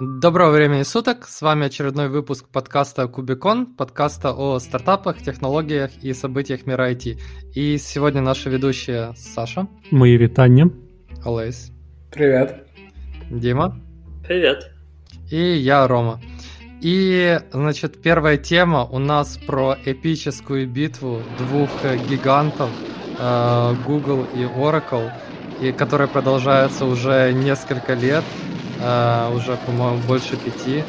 Доброго времени суток, с вами очередной выпуск подкаста Кубикон, подкаста о стартапах, технологиях и событиях мира IT. И сегодня наши ведущие Саша. Мои витания. Олесь. Привет. Дима. Привет. И я, Рома. И, значит, первая тема у нас про эпическую битву двух гигантов э, Google и Oracle, и которая продолжается уже несколько лет – э, уже, по-моему, больше пяти.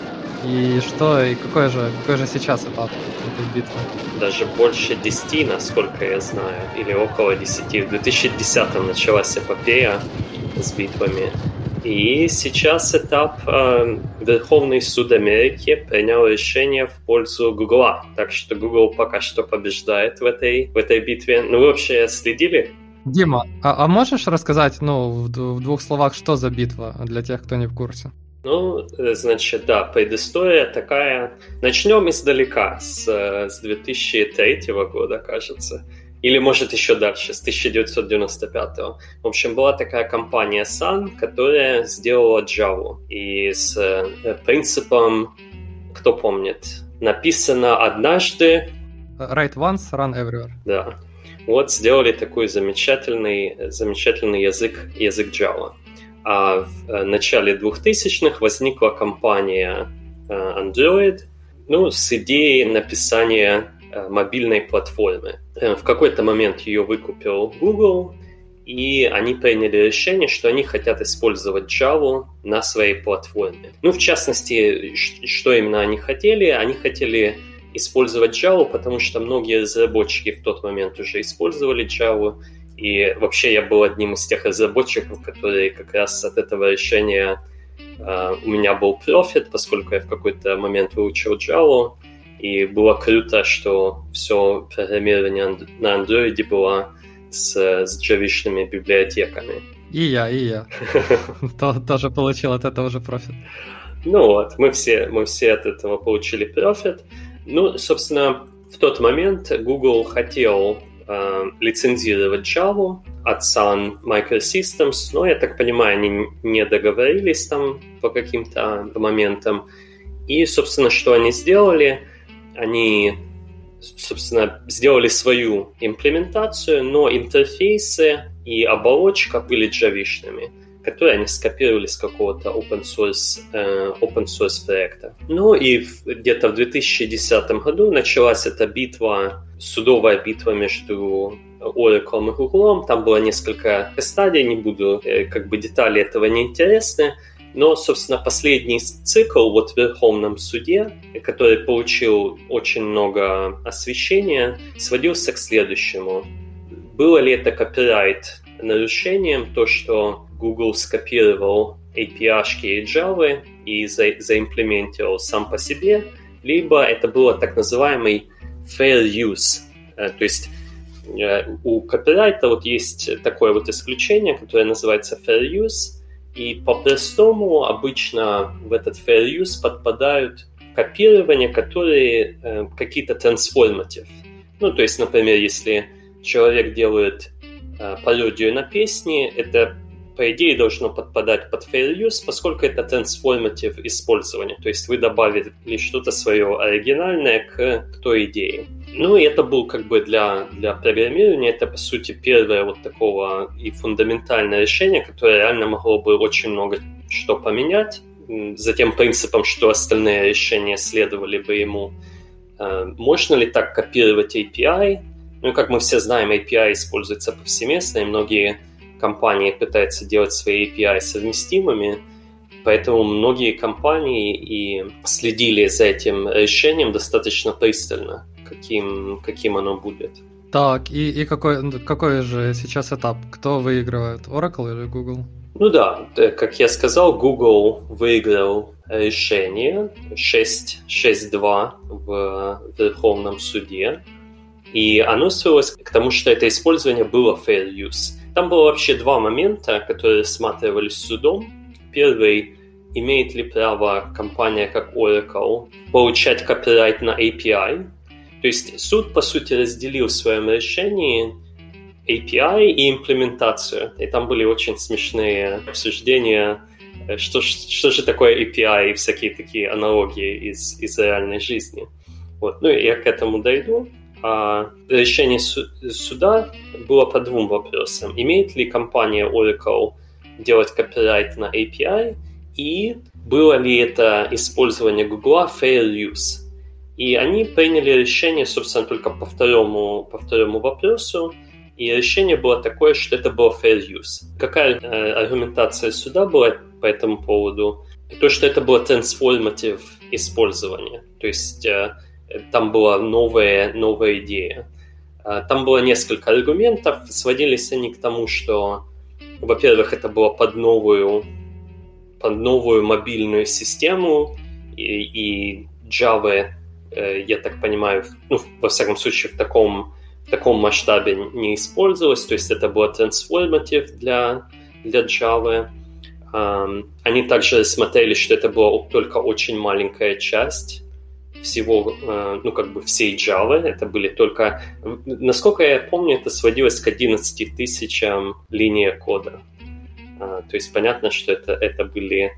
И что, и какой же, какой же сейчас этап этой битвы? Даже больше десяти, насколько я знаю, или около десяти. В 2010 началась эпопея с битвами. И сейчас этап э, Верховный суд Америки принял решение в пользу Гугла. Так что Google пока что побеждает в этой, в этой битве. Ну, вы вообще следили Дима, а, а можешь рассказать, ну, в, в двух словах, что за битва для тех, кто не в курсе? Ну, э, значит, да, предыстория такая. Начнем издалека, с, э, с 2003 года, кажется. Или, может, еще дальше, с 1995. В общем, была такая компания Sun, которая сделала Java. И с э, принципом, кто помнит, написано однажды... Write once, run everywhere. Да вот сделали такой замечательный, замечательный язык, язык Java. А в э, начале 2000-х возникла компания э, Android ну, с идеей написания э, мобильной платформы. В какой-то момент ее выкупил Google, и они приняли решение, что они хотят использовать Java на своей платформе. Ну, в частности, что именно они хотели? Они хотели использовать Java, потому что многие разработчики в тот момент уже использовали Java, и вообще я был одним из тех разработчиков, которые как раз от этого решения uh, у меня был профит, поскольку я в какой-то момент выучил Java, и было круто, что все программирование на Android было с, с джавишными библиотеками. И я, и я. Тоже получил от этого же профит. Ну вот, мы все, мы все от этого получили профит. Ну, собственно, в тот момент Google хотел э, лицензировать Java от Sun Microsystems, но, я так понимаю, они не договорились там по каким-то моментам. И, собственно, что они сделали? Они, собственно, сделали свою имплементацию, но интерфейсы и оболочка были джавишными которые они скопировали с какого-то open source, э, open source проекта. Ну и где-то в 2010 году началась эта битва, судовая битва между Oracle и Google. Там было несколько стадий, не буду, э, как бы детали этого не интересны. Но, собственно, последний цикл вот в Верховном суде, который получил очень много освещения, сводился к следующему. Было ли это копирайт нарушением, то, что Google скопировал API Java и за, заимплементировал сам по себе, либо это было так называемый fair use. Э, то есть э, у копирайта вот есть такое вот исключение, которое называется fair use, и по-простому обычно в этот fair use подпадают копирования, которые э, какие-то transformative. Ну, то есть, например, если человек делает пародию на песни, это по идее, должно подпадать под fair use, поскольку это transformative использование. То есть вы добавили что-то свое оригинальное к, к той идее. Ну, и это был как бы для, для программирования, это, по сути, первое вот такого и фундаментальное решение, которое реально могло бы очень много что поменять. За тем принципом, что остальные решения следовали бы ему. Э, можно ли так копировать API? Ну, как мы все знаем, API используется повсеместно, и многие компании пытаются делать свои API совместимыми, поэтому многие компании и следили за этим решением достаточно пристально, каким, каким оно будет. Так, и, и какой, какой же сейчас этап? Кто выигрывает, Oracle или Google? Ну да, как я сказал, Google выиграл решение 6-2 в Верховном суде, и оно свелось к тому, что это использование было fair use. Там было вообще два момента, которые рассматривались судом. Первый имеет ли право компания как Oracle получать копирайт на API. То есть суд, по сути, разделил в своем решении API и имплементацию. И там были очень смешные обсуждения что, что же такое API и всякие такие аналогии из, из реальной жизни. Вот. Ну, я к этому дойду. А решение суда было по двум вопросам. Имеет ли компания Oracle делать копирайт на API, и было ли это использование Google fair use. И они приняли решение, собственно, только по второму, по второму вопросу, и решение было такое, что это было fair use. Какая э, аргументация суда была по этому поводу? То, что это было transformative использование. То есть э, там была новая, новая идея. Э, там было несколько аргументов. Сводились они к тому, что, во-первых, это было под новую, под новую мобильную систему, и, и Java, э, я так понимаю, ну, во всяком случае, в таком в таком масштабе не использовалось, то есть это было transformative для, для Java. Они также смотрели, что это была только очень маленькая часть всего, uh, ну, как бы всей Java. Это были только, насколько я помню, это сводилось к 11 тысячам линий кода. Uh, то есть понятно, что это, это были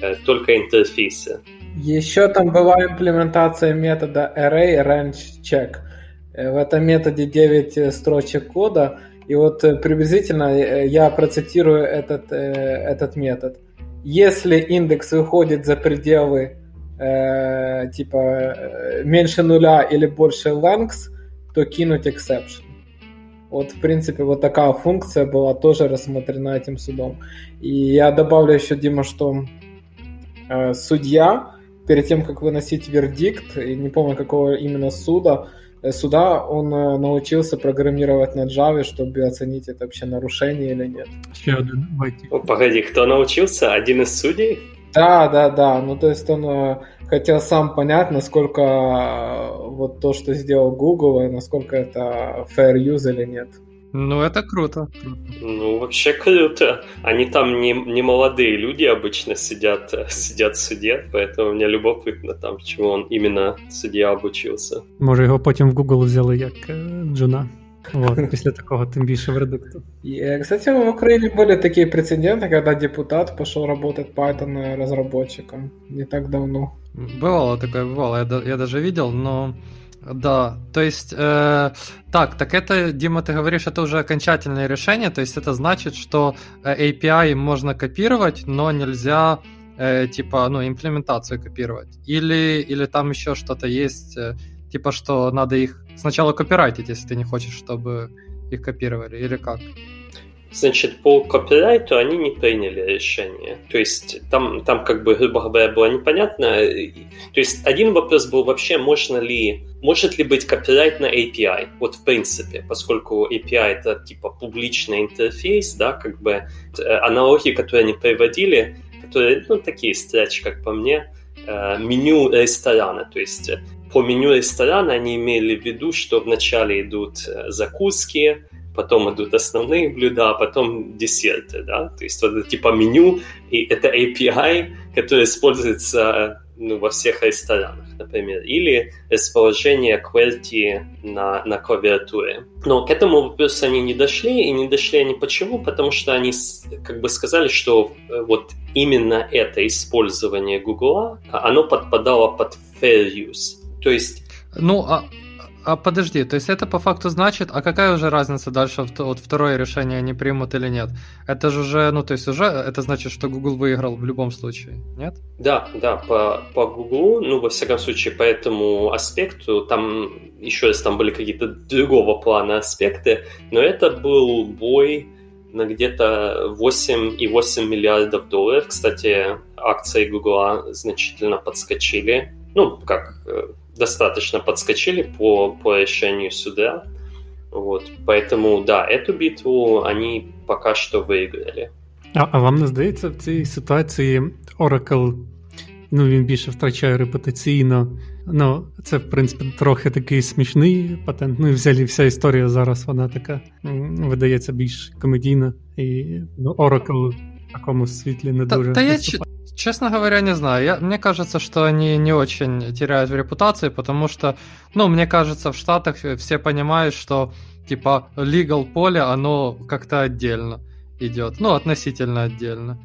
uh, только интерфейсы. Еще там была имплементация метода array range check – Э, в этом методе 9 э, строчек кода, и вот э, приблизительно я процитирую этот, этот метод. Если индекс выходит за пределы э, типа меньше нуля или больше lengths, то кинуть exception. Вот, в принципе, вот такая функция была тоже рассмотрена этим судом. И я добавлю еще, Дима, что э, судья, перед тем, как выносить вердикт, и не помню, какого именно суда, Э, сюда он э, научился программировать на Java, чтобы оценить, это вообще нарушение или нет. Еще один О, погоди, кто научился? Один из судей? Да, да, да. Ну, то есть он э, хотел сам понять, насколько вот то, что сделал Google, насколько это fair use или нет. Ну, это круто. Ну, вообще круто. Они там не, не молодые люди обычно сидят, сидят в суде, поэтому мне любопытно там, чему он именно судья обучился. Може, його потім в Google взяли як джуна. Вот, після такого тим більше вердикту. И, кстати, в Украине были такие прецеденты, когда депутат пошел работать Python разработчиком не так давно. Бывало такое, бывало. Я, я даже видел, но да, то есть, э, так, так это, Дима, ты говоришь, это уже окончательное решение, то есть это значит, что э, API можно копировать, но нельзя, э, типа, ну, имплементацию копировать. Или, или там еще что-то есть, э, типа, что надо их сначала копирайтить, если ты не хочешь, чтобы их копировали, или как? Значит, по копирайту они не приняли решение. То есть там, там как бы, грубо говоря, было непонятно. То есть один вопрос был вообще, можно ли, может ли быть копирайт на API? Вот в принципе, поскольку API это типа публичный интерфейс, да, как бы э, аналогии, которые они приводили, которые, ну, такие строчки, как по мне, э, меню ресторана. То есть по меню ресторана они имели в виду, что вначале идут э, закуски, потом идут основные блюда, а потом десерты, да, то есть вот это типа меню, и это API, который используется ну, во всех ресторанах, например, или расположение QWERTY на, на клавиатуре. Но к этому вопросу они не дошли, и не дошли они почему? Потому что они как бы сказали, что э, вот именно это использование Google, оно подпадало под fair use. То есть ну, а а подожди, то есть это по факту значит, а какая уже разница дальше, вот второе решение они примут или нет? Это же уже, ну то есть уже это значит, что Google выиграл в любом случае, нет? Да, да, по, по Google, ну во всяком случае по этому аспекту, там еще раз там были какие-то другого плана аспекты, но это был бой на где-то 8,8 миллиардов долларов. Кстати, акции Google значительно подскочили. Ну, как э, достаточно подскочили по, по решению суда. Вот, поэтому, да, эту битву они пока що виграли. А, а вам не здається, в цій ситуації Oracle ну, він більше втрачає репутаційно. Ну, це, в принципі, трохи такий смішний патент. Ну і взагалі вся історія зараз вона така видається більш комедійна. І ну, Oracle в такому світлі не та, дуже. Та я, Честно говоря, не знаю. Я, мне кажется, что они не очень теряют в репутации, потому что, ну, мне кажется, в Штатах все понимают, что, типа, legal поле, оно как-то отдельно идет. Ну, относительно отдельно.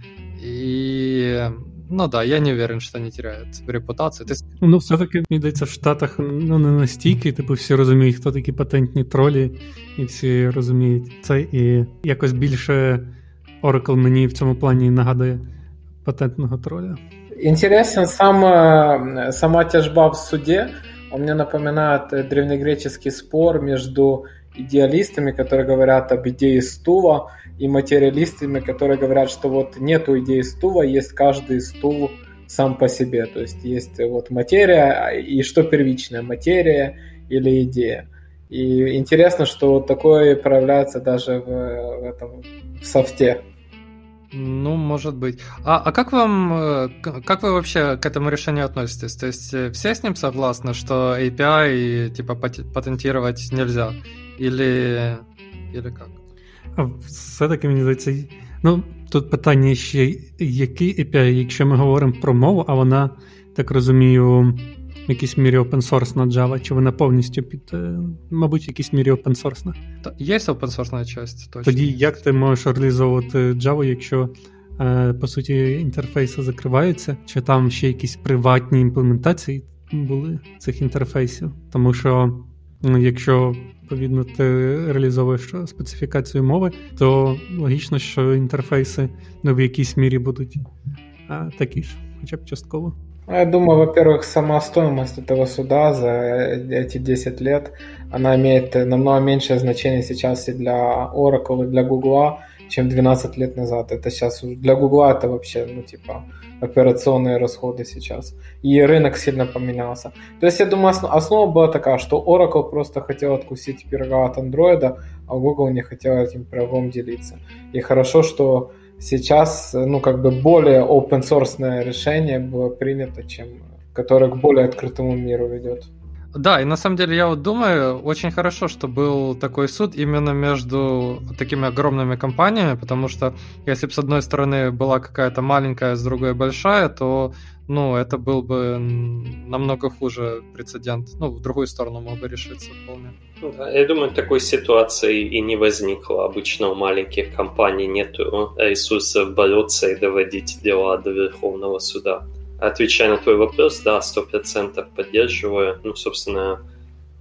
И Ну да, я не уверен, що вони теряють репутацію. Ти... Ну, все-таки, мені здається, в Штатах ну, не настільки, типу, всі розуміють, хто такі патентні тролі, і всі розуміють це. І якось більше Oracle мені в цьому плані нагадує патентного троля. Интересен сам, сама тяжба в суде. Он мне напоминает древнегреческий спор между идеалистами, которые говорят об идее стула, и материалистами, которые говорят, что вот нету идеи стула, есть каждый стул сам по себе. То есть есть вот материя, и что первичная, материя или идея. И интересно, что вот такое проявляется даже в, в этом в софте. Ну, может быть. А, а как вам, э, как вы вообще к этому решению относитесь? То есть э, все с ним согласны, что API типа патентировать нельзя? Или, или как? А все-таки мені здається, ну тут питання ще, який API, якщо ми говоримо про мову, а вона, так розумію, в якійсь мірі опенсорсна Java, чи вона повністю під, е, мабуть, в якійсь мірі опенсорсна? Є опенсорсна частина, точно. Тоді як ти можеш реалізовувати Java, якщо е, по суті інтерфейси закриваються, чи там ще якісь приватні імплементації були цих інтерфейсів? Тому що якщо відповідно ти реалізовуєш специфікацію мови, то логічно, що інтерфейси ну, в якійсь мірі будуть а, такі ж, хоча б частково. Я думаю, во-первых, сама стоимость этого суда за эти 10 лет, она имеет намного меньшее значение сейчас и для Oracle, и для Google, чем 12 лет назад. Это сейчас для Google это вообще, ну, типа, операционные расходы сейчас. И рынок сильно поменялся. То есть, я думаю, основа была такая, что Oracle просто хотел откусить пирога от Android, а Google не хотел этим пирогом делиться. И хорошо, что сейчас, ну, как бы более open source решение было принято, чем которое к более открытому миру ведет. Да, и на самом деле я вот думаю, очень хорошо, что был такой суд именно между такими огромными компаниями, потому что если бы с одной стороны была какая-то маленькая, с другой большая, то ну, это был бы намного хуже прецедент. Ну, в другую сторону мог бы решиться вполне. Ну я думаю, такой ситуации и не возникло. Обычно у маленьких компаний нет ресурсов бороться и доводить дела до Верховного суда. Отвечая на твой вопрос, да, сто процентов поддерживаю. Ну, собственно,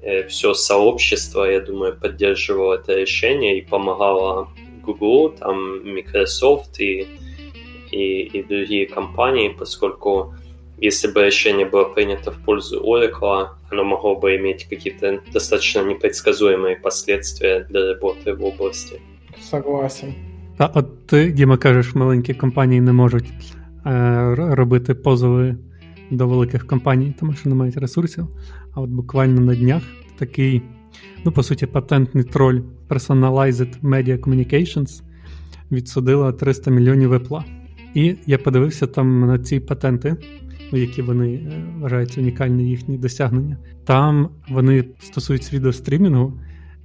э, все сообщество, я думаю, поддерживало это решение и помогало Google, там, Microsoft и, и, и другие компании, поскольку если бы решение было принято в пользу Oracle, оно могло бы иметь какие-то достаточно непредсказуемые последствия для работы в области. Согласен. А от ти, Діма, кажеш, маленькі компанії не можуть Е, робити позови до великих компаній, тому що не мають ресурсів. А от буквально на днях такий, ну, по суті, патентний троль Personalized Media Communications відсудила 300 мільйонів вепла. І я подивився там на ці патенти, які вони е, вважають унікальні їхні досягнення. Там вони стосуються відеострімінгу,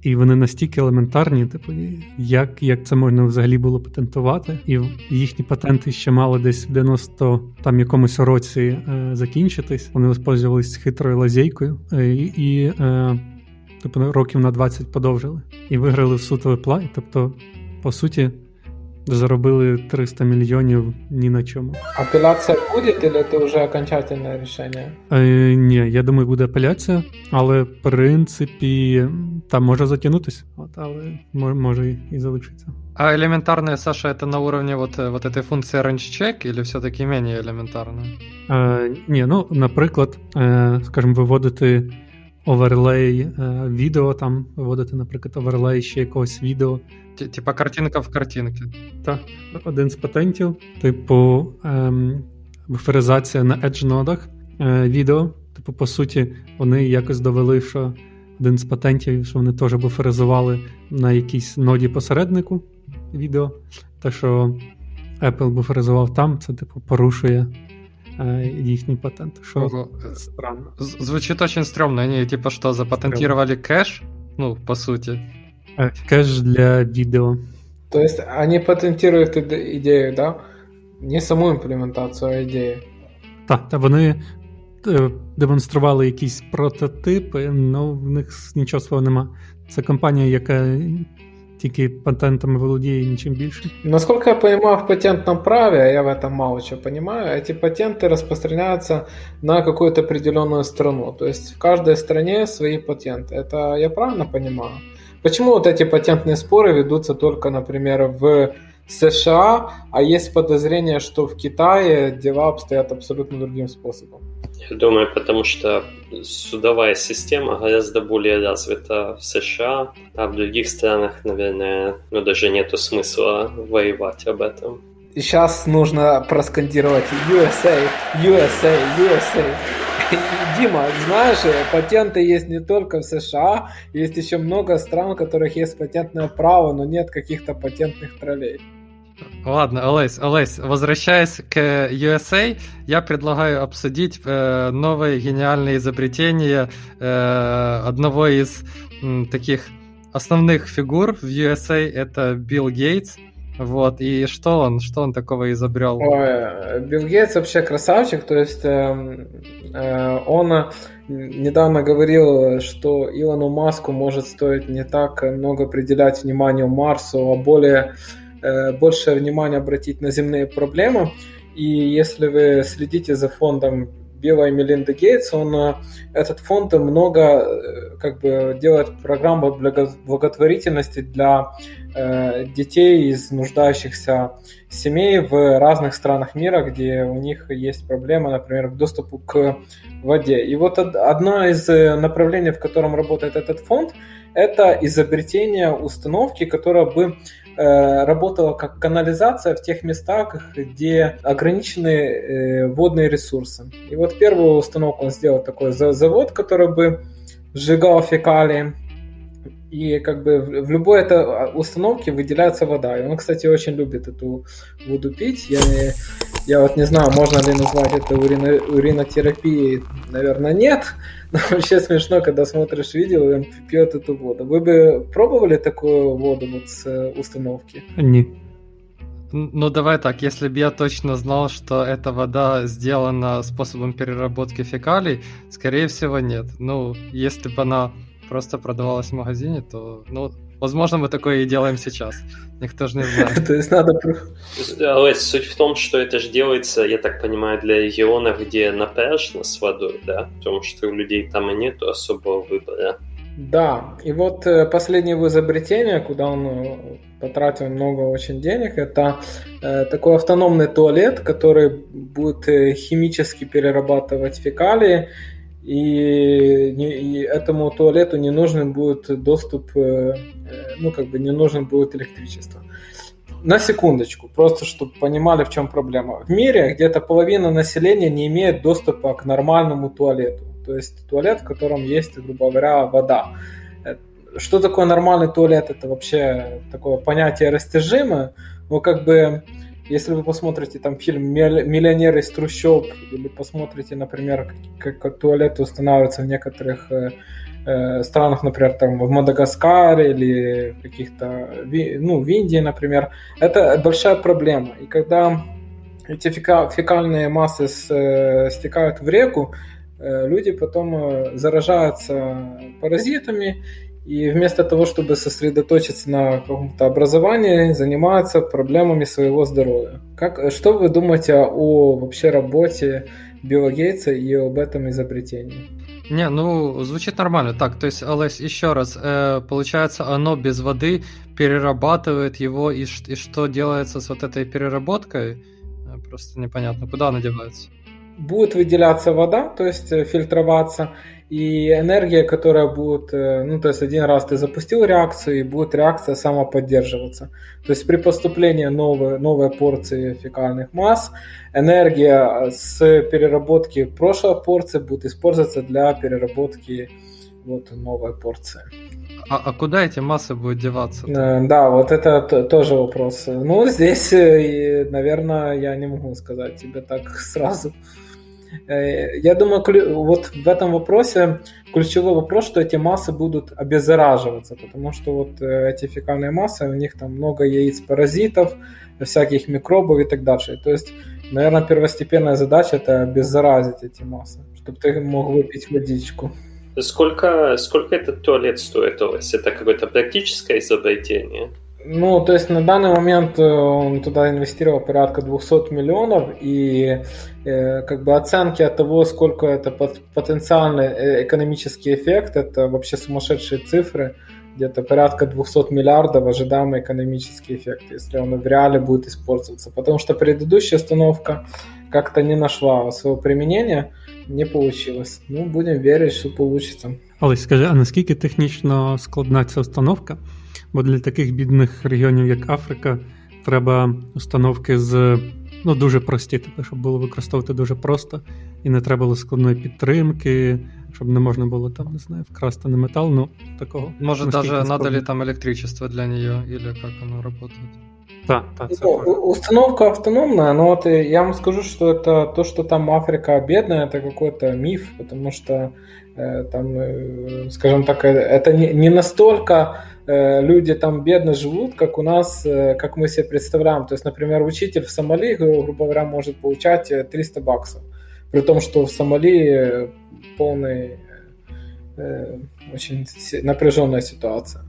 і вони настільки елементарні, типу, як як це можна взагалі було патентувати, і їхні патенти ще мали десь в 90 там якомусь році е, закінчитись. Вони використовувалися хитрою лазейкою е, і, е, тобто, років на 20 подовжили і виграли в суд випла. Тобто, по суті заробили 300 мільйонів ні на чому. Апеляція буде, чи це вже окончательне рішення? Е, Ні, я думаю, буде апеляція, але в принципі там може затягнутися, от, але може і залишиться. А элементарная, Саша, это на уровне вот, вот этой функции range check или все-таки менее элементарно? Е, Ні, ну, наприклад, е, скажімо, виводити оверлей е, відео, там виводити, наприклад, оверлей ще якогось відео. Типа картинка в картинці. Так, один з патентів, типу, ем, буферизація на edge нодах е, відео. Типу, по суті, вони якось довели, що один з патентів, що вони теж буферизували на якійсь ноді посереднику відео. Те, що Apple буферизував там, це типу порушує Э, їхній патент. Що Ого. странно. Звучит очень стрёмно. Они типа что, запатентировали кэш? Ну, по сути. Э, кэш для видео. То есть они патентируют идею, да? Не саму імплементацію, а ідею. Так, та вони е, демонстрували якісь прототипи, але в них нічого свого нема. Це компанія, яка тільки патентами володіє і нічим більше. Насколько я понимаю, в патентном праве, а я в этом мало чего понимаю, эти патенты распространяются на какую-то определенную страну. То есть в каждой стране свои патенты. Это я правильно понимаю? Почему вот эти патентные споры ведутся только, например, в США, а есть подозрение, что в Китае дела обстоят абсолютно другим способом? Я думаю, потому что судовая система гораздо более развита в США, а в других странах, наверное, ну, даже нету смысла воевать об этом. И сейчас нужно проскандировать USA, USA, USA. Дима, знаешь, патенты есть не только в США, есть еще много стран, у которых есть патентное право, но нет каких-то патентных троллей. Ладно, Олесь, Олесь, возвращаясь к USA, я предлагаю обсудить э, новое гениальное изобретение э, одного из м, таких основных фигур в USA, это Билл Гейтс. Вот, и что он, что он такого изобрел? Ой, Билл Гейтс вообще красавчик, то есть э, э, он недавно говорил, что Илону Маску может стоить не так много определять внимание Марсу, а более Э, больше внимания обратить на земные проблемы. И если вы следите за фондом Билла и Мелинда Гейтс, он, э, этот фонд много э, как бы делает программы благотворительности для э, детей из нуждающихся семей в разных странах мира, где у них есть проблемы, например, к доступу к воде. И вот одно из направлений, в котором работает этот фонд, это изобретение установки, которая бы Э, работала как канализация в тех местах, где ограничены э, водные ресурсы. И вот первую установку он сделал такой завод, который бы сжигал фекалии. И как бы в любой этой а, установке выделяется вода. И он, кстати, очень любит эту воду пить. Я, я вот не знаю, можно ли назвать это урино, уринотерапией. Наверное, нет. Но вообще смешно, когда смотришь видео, он пьет эту воду. Вы бы пробовали такую воду вот с э, установки? Нет. Ну, давай так, если бы я точно знал, что эта вода сделана способом переработки фекалий, скорее всего, нет. Ну, если бы она просто продавалась в магазине, то, ну, возможно, мы такое и делаем сейчас. Никто же не знает. То есть надо... Лес, суть в том, что это же делается, я так понимаю, для регионов, где напряжно с водой, да? Потому что у людей там и нету особого выбора. Да, и вот э, последнее его изобретение, куда он э, потратил много очень денег, это э, такой автономный туалет, который будет химически перерабатывать фекалии и, и этому туалету не нужен будет доступ, э, ну как бы не нужен будет электричество. На секундочку, просто чтобы понимали, в чем проблема. В мире где-то половина населения не имеет доступа к нормальному туалету. То есть туалет, в котором есть, грубо говоря, вода. Э, что такое нормальный туалет? Это вообще такое понятие растяжимое. Но как бы если вы посмотрите там фильм «Миллионер из трущоб» или посмотрите, например, как, как туалеты устанавливаются в некоторых э, э, странах, например, там в Мадагаскаре или каких-то, ну, в Индии, например, это большая проблема. И когда эти фекальные массы с, э, стекают в реку, э, люди потом заражаются паразитами, и вместо того, чтобы сосредоточиться на каком-то образовании, занимаются проблемами своего здоровья. Как, что вы думаете о вообще работе Билла Гейтса и об этом изобретении? Не, ну, звучит нормально. Так, то есть, Олесь, еще раз, э, получается, оно без воды перерабатывает его, и, и что делается с вот этой переработкой? Э, просто непонятно, куда она девается? Будет выделяться вода, то есть э, фильтроваться, и энергия, которая будет, э, ну, то есть один раз ты запустил реакцию, и будет реакция самоподдерживаться. То есть при поступлении новой, новой порции фекальных масс, энергия с переработки прошлой порции будет использоваться для переработки вот новой порции. А, а куда эти массы будут деваться? -то? Э, да, вот это тоже вопрос. Ну, здесь, э, наверное, я не могу сказать тебе так сразу. Э, я думаю, вот в этом вопросе ключевой вопрос, что эти массы будут обеззараживаться, потому что вот э, эти фекальные массы, у них там много яиц паразитов, всяких микробов и так дальше. То есть, наверное, первостепенная задача это обеззаразить эти массы, чтобы ты мог выпить водичку. Сколько, сколько этот туалет стоит у вас? Это какое-то практическое изобретение? Ну, то есть на данный момент э, он туда инвестировал порядка 200 миллионов, и э, как бы оценки от того, сколько это потенциальный э, экономический эффект, это вообще сумасшедшие цифры, где-то порядка 200 миллиардов ожидаемый экономический эффект, если он в реале будет использоваться. Потому что предыдущая установка как-то не нашла своего применения, не получилось. Ну, будем верить, що получится. Олесь, скажи, а наскільки технічно складна ця установка? Бо для таких бідних регіонів, як Африка, треба установки з ну, дуже прості, тобто, щоб було використовувати дуже просто, і не треба було складної підтримки, щоб не можна було там, не знаю, вкрасти на метал, ну такого. Може, навіть надо ли там електричество для нее, или как оно работает? Да, да, ну, установка автономная, но вот я вам скажу, что это то, что там Африка бедная, это какой-то миф, потому что э, там, э, скажем так, э, это не, не настолько э, люди там бедно живут, как у нас, э, как мы себе представляем. То есть, например, учитель в Сомали, грубо говоря, может получать 300 баксов, при том, что в Сомали полный э, очень напряженная ситуация.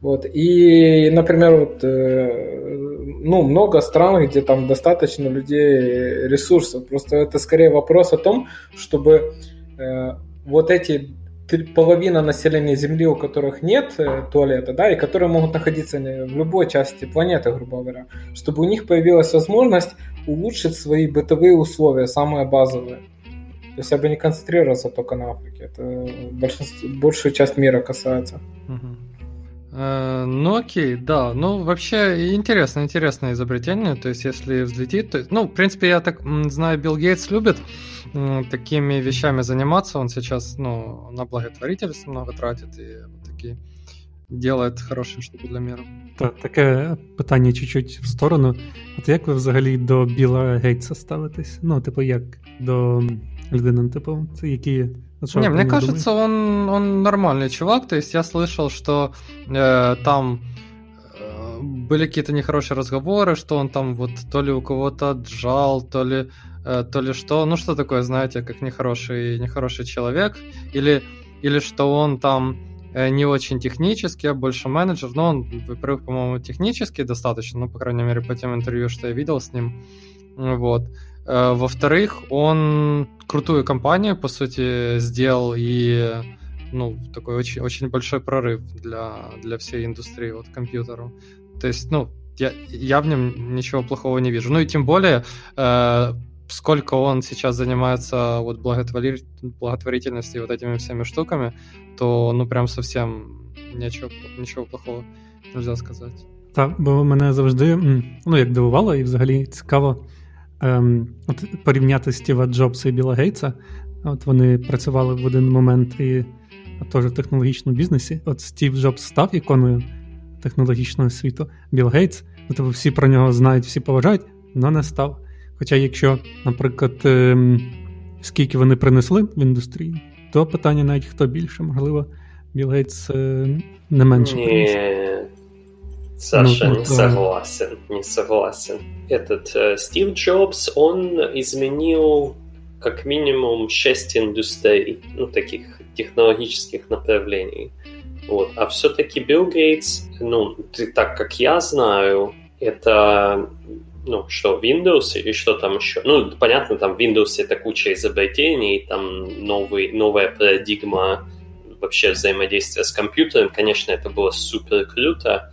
Вот. И, например, вот, э, ну, много стран, где там достаточно людей, ресурсов. Просто это скорее вопрос о том, чтобы э, вот эти половина населения Земли, у которых нет э, туалета, да, и которые могут находиться в любой части планеты, грубо говоря, чтобы у них появилась возможность улучшить свои бытовые условия, самые базовые. То есть я бы не концентрировался только на Африке. Это большую часть мира касается. Угу. Э, ну окей, да. Ну вообще интересно, интересное изобретение. То есть если взлетит, то ну в принципе я так знаю, Билл Гейтс любит такими вещами заниматься. Он сейчас ну на благотворительство много тратит и вот такие делает хороші штуки для миру. Так, таке питання чуть-чуть в сторону. От як ви взагалі до Біла Гейтса ставитесь? Ну, типу, як до людини, типу, це які не, мне кажется, он, он нормальный чувак. То есть я слышал, что э, там э, были какие-то нехорошие разговоры, что он там вот то ли у кого-то отжал, то ли, э, то ли что. Ну, что такое, знаете, как нехороший, нехороший человек. Или, или что он там э, не очень технический, а больше менеджер. Но он, во-первых, по-моему, технический достаточно, ну, по крайней мере, по тем интервью, что я видел с ним. Вот. Э, во-вторых, он крутую компанию, по сути, сделал и ну, такой очень, очень большой прорыв для, для всей индустрии вот компьютеру. То есть, ну, я, я в нем ничего плохого не вижу. Ну и тем более, э, сколько он сейчас занимается вот благотвори... благотворительностью вот этими всеми штуками, то ну прям совсем нічого, нічого плохого нельзя сказати. Так, бо мене завжди ну як дивувало, і взагалі цікаво Ем, от порівняти Стіва Джобса і Біла Гейтса. От вони працювали в один момент і теж в технологічному бізнесі. От Стів Джобс став іконою технологічного світу. Біл Гейтс, ну, тобто всі про нього знають, всі поважають, але не став. Хоча, якщо, наприклад, ем, скільки вони принесли в індустрію, то питання навіть хто більше, можливо, Білл Гейтс е, не менше. приніс. Саша, ну, не согласен, не согласен. Этот э, Стив Джобс, он изменил как минимум шесть индустрий, ну, таких технологических направлений. Вот. А все-таки Билл Гейтс, ну, ты, так как я знаю, это, ну, что, Windows или что там еще? Ну, понятно, там Windows это куча изобретений, там новый, новая парадигма вообще взаимодействия с компьютером. Конечно, это было супер круто,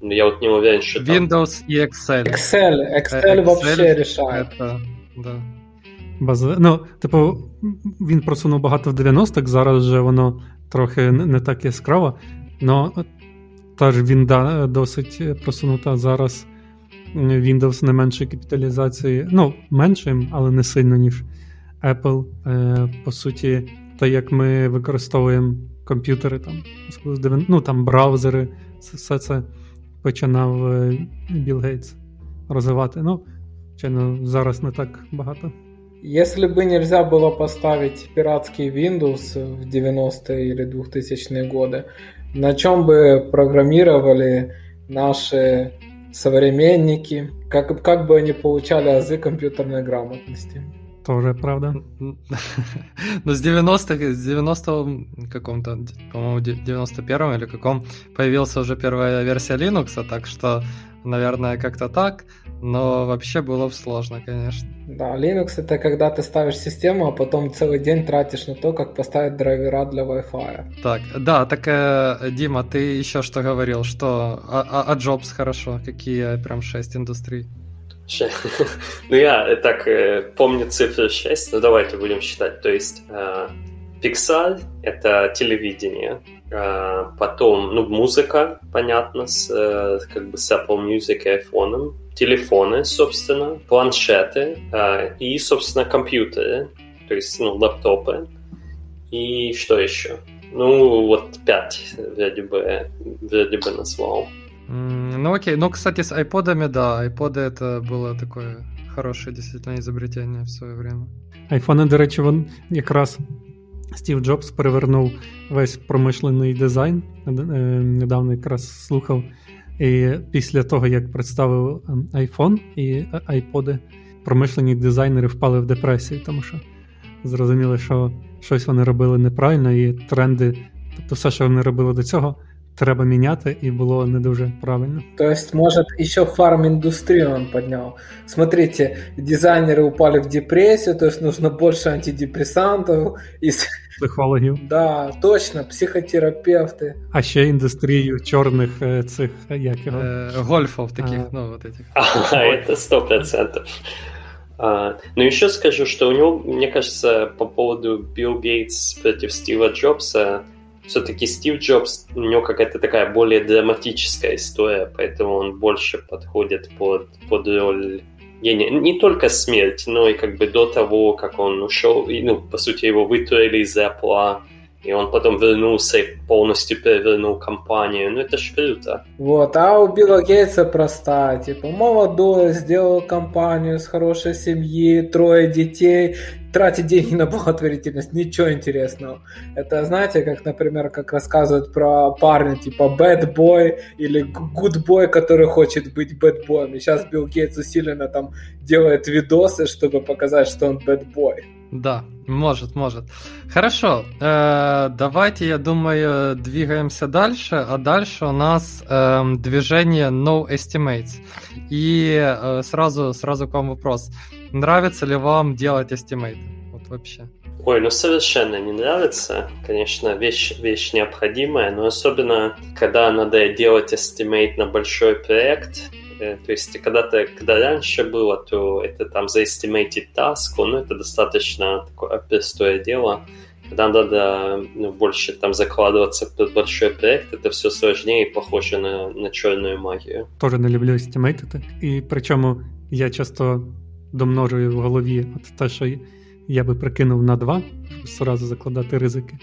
я вот не уверен, что Windows там... и Excel. Excel. Excel, Excel вообще решает. Это, да. Бази... Ну, типу, він просунув багато в 90-х, зараз вже воно трохи не так яскраво. Но теж він да, досить просунута зараз. Windows не меншої капіталізації, ну, меншим, але не сильно, ніж Apple. Е, По суті, те, як ми використовуємо комп'ютери, там, ну, там браузери, все це починав Білл Гейтс розвивати. Ну, звичайно, зараз не так багато. Если бы нельзя было поставить пиратский Windows в 90-е или 2000-е годы, на чем бы программировали наши современники, как, как бы они получали азы компьютерной грамотности? Тоже правда. Ну, с 90-х, с 90 каком-то, по-моему, 91-м или каком появился уже первая версия Linux, так что, наверное, как-то так, но вообще было сложно, конечно. Да, Linux это когда ты ставишь систему, а потом целый день тратишь на то, как поставить драйвера для Wi-Fi. Так, да, так, э, Дима, ты еще что говорил, что а, а, а Jobs хорошо, какие прям шесть индустрий? Ну, я так э, помню цифру 6, но давайте будем считать. То есть э, Pixar — это телевидение, э, потом, ну, музыка, понятно, с, как бы с Apple Music и iPhone, телефоны, собственно, планшеты и, собственно, компьютеры, то есть, ну, лаптопы. И что еще? Ну, вот пять вроде бы, вроде бы назвал. Ну окей, ну кстати с айподами, да, айподы это было такое хорошее действительно изобретение в своє время. Айфони, до речі, він якраз Стів Джобс перевернув весь промишлений дизайн. Е, недавно якраз слухав. І після того, як представив iPhone і айподи, промишлені дизайнери впали в депресію, тому що зрозуміли, що щось вони робили неправильно, і тренди, тобто все, що вони робили до цього, треба міняти, і було не дуже правильно. То есть, может, еще фарм-индустрию он поднял. Смотрите, дизайнеры упали в депрессию, то есть нужно больше антидепрессантов. И... Психологів. Да, точно, психотерапевти. А ще індустрію чорних цих, як його? Е, гольфов таких, а... ну, вот этих. А, это сто процентов. А, но еще скажу, что у него, мне кажется, по поводу Билл Гейтс против Стива Джобса, все-таки Стив Джобс, у него какая-то такая более драматическая история, поэтому он больше подходит под, под роль не, не только смерть, но и как бы до того, как он ушел, и, ну, по сути, его вытурили из Apple, и он потом вернулся и полностью перевернул компанию. Ну, это ж круто. Вот, а у Билла Гейтса простая. Типа, молодой, сделал компанию с хорошей семьи, трое детей, тратить деньги на благотворительность, ничего интересного. Это, знаете, как, например, как рассказывают про парня, типа bad boy или good boy, который хочет быть bad boy. И сейчас Билл Гейтс усиленно там делает видосы, чтобы показать, что он bad boy. Да, может, может. Хорошо, э, давайте, я думаю, двигаемся дальше, а дальше у нас э, движение No Estimates. И э, сразу, сразу к вам вопрос. Нравится ли вам делать эстимейты? Вот вообще. Ой, ну совершенно не нравится. Конечно, вещь, вещь необходимая, но особенно, когда надо делать эстимейт на большой проект, Э, то есть, когда-то, когда раньше было, то это там за estimated task, ну, это достаточно такое простое дело. Когда надо ну, больше там закладываться под большой проект, это все сложнее и похоже на, на черную магію. Тоже не люблю естімейтити. І причому я часто домножую в голові от те, що я би прикинув на два, щоб зразу закладати ризики.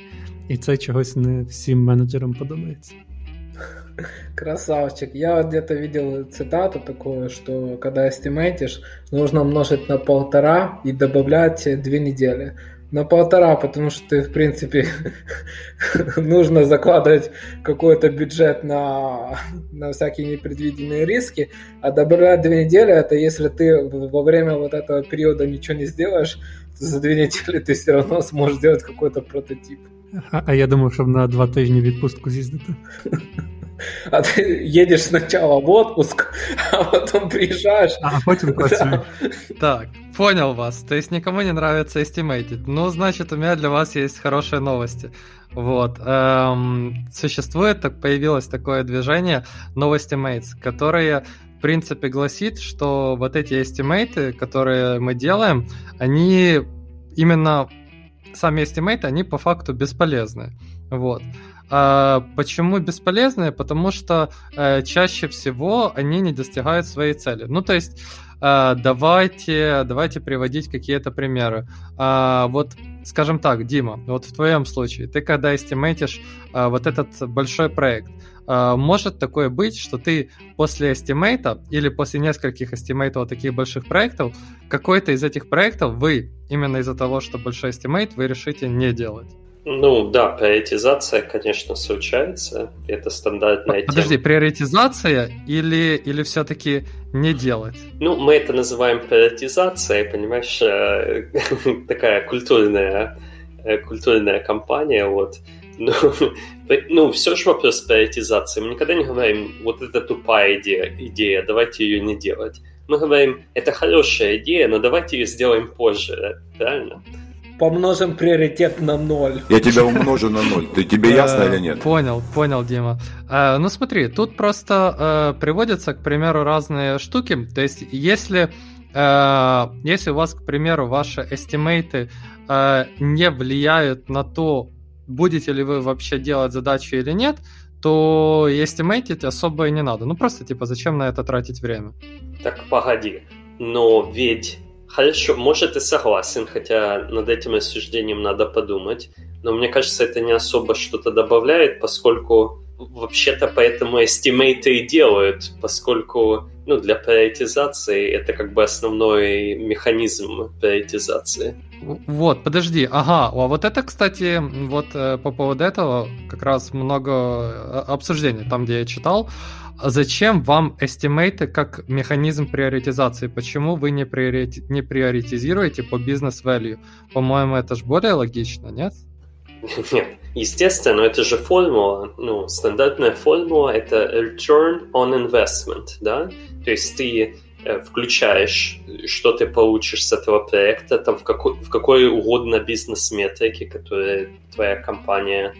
І це чогось не всім менеджерам подобається. Красавчик. Я где-то видел цитату такую, что когда эстимейтишь, нужно умножить на полтора и добавлять две недели. На полтора, потому что ты, в принципе, нужно закладывать какой-то бюджет на, на всякие непредвиденные риски, а добавлять две недели, это если ты во время вот этого периода ничего не сделаешь, то за две недели ты все равно сможешь сделать какой-то прототип. А, а я думав, щоб на два тижні відпустку з'їздити. А ты едешь сначала в отпуск, а потом приезжаешь. А потом да. Так, понял вас. То есть никому не нравится estimated. Ну, значит, у меня для вас есть хорошие новости. Вот. Эм, существует, так появилось такое движение новости Mates, которое в принципе гласит, что вот эти эстимейты, которые мы делаем, они именно сами эстимейты, они по факту бесполезны. Вот. А почему бесполезные? Потому что э, чаще всего они не достигают своей цели. Ну, то есть, э, давайте, давайте приводить какие-то примеры. А, вот, скажем так, Дима, вот в твоем случае, ты когда estimate ишь э, вот этот большой проект, может такое быть, что ты после estimate а или после нескольких estimate ов таких больших проектов, какой-то из этих проектов вы, именно из-за того, что большой estimate, вы решите не делать? Ну да, приоритизация, конечно, случается. Это стандартная Подожди, тема. приоритизация или, или все-таки не делать? Ну, мы это называем приоритизацией, понимаешь, э, такая культурная, э, культурная компания, вот. Ну, ну, все же вопрос приоритизации. Мы никогда не говорим, вот это тупая идея, идея, давайте ее не делать. Мы говорим, это хорошая идея, но давайте ее сделаем позже, правильно? Помножим приоритет на ноль. Я тебя умножу на ноль. Ты тебе ясно Э, или нет? Понял, понял, Дима. Э, Ну смотри, тут просто э, приводятся, к примеру, разные штуки. То есть, если, если у вас, к примеру, ваши эстимейты не влияют на то, будете ли вы вообще делать задачу или нет, то эстимейтить особо и не надо. Ну просто, типа, зачем на это тратить время? Так, погоди. Но ведь... Хорошо, может, и согласен, хотя над этим рассуждением надо подумать. Но мне кажется, это не особо что-то добавляет, поскольку вообще-то поэтому эстимейты и делают, поскольку ну, для приоритизации это как бы основной механизм приоритизации. Вот, подожди, ага, а вот это, кстати, вот э, по поводу этого как раз много э, обсуждений, там, где я читал. Зачем вам эстимейты как механизм приоритизации? Почему вы не, приорити- не приоритизируете по бизнес-value? По-моему, это же более логично, нет? Нет, естественно, это же формула, ну, стандартная формула – это return on investment, да? То есть ты э, включаешь, что ты получишь с этого проекта, там в какой, в какой угодно бизнес-метрике, которая твоя компания,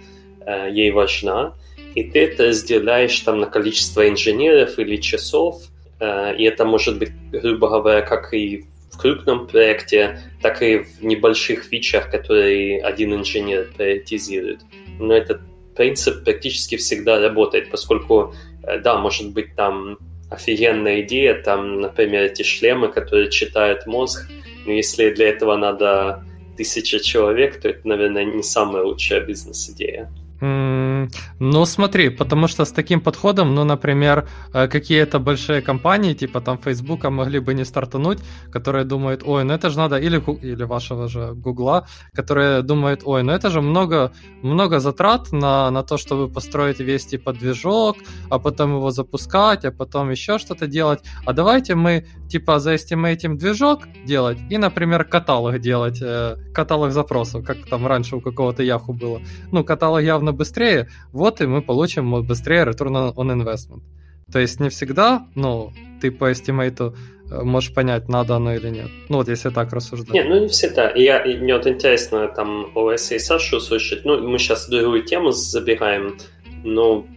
э, ей важна, и ты это разделяешь там на количество инженеров или часов, э, и это может быть, грубо говоря, как и в крупном проекте, так и в небольших фичах, которые один инженер приоритизирует. Но этот принцип практически всегда работает, поскольку, э, да, может быть там офигенная идея, там, например, эти шлемы, которые читают мозг, но если для этого надо тысяча человек, то это, наверное, не самая лучшая бизнес-идея. Ну, смотри, потому что с таким подходом, ну, например, э, какие-то большие компании, типа там Фейсбука, могли бы не стартануть, которые думают, ой, ну это же надо, или, или вашего же Гугла, которые думают, ой, ну это же много, много затрат на, на то, чтобы построить весь типа движок, а потом его запускать, а потом еще что-то делать. А давайте мы типа заэстимейтим движок делать и, например, каталог делать, э, каталог запросов, как там раньше у какого-то Яху было ну, каталог явно быстрее, вот и мы получим быстрее return on investment. То есть не всегда, ну, ты по эстимейту э, можешь понять, надо оно или нет. Ну, вот если так рассуждать. Не, ну не всегда. Я, мне вот интересно там ОС и Сашу услышать. Ну, мы сейчас другую тему забегаем. Но п-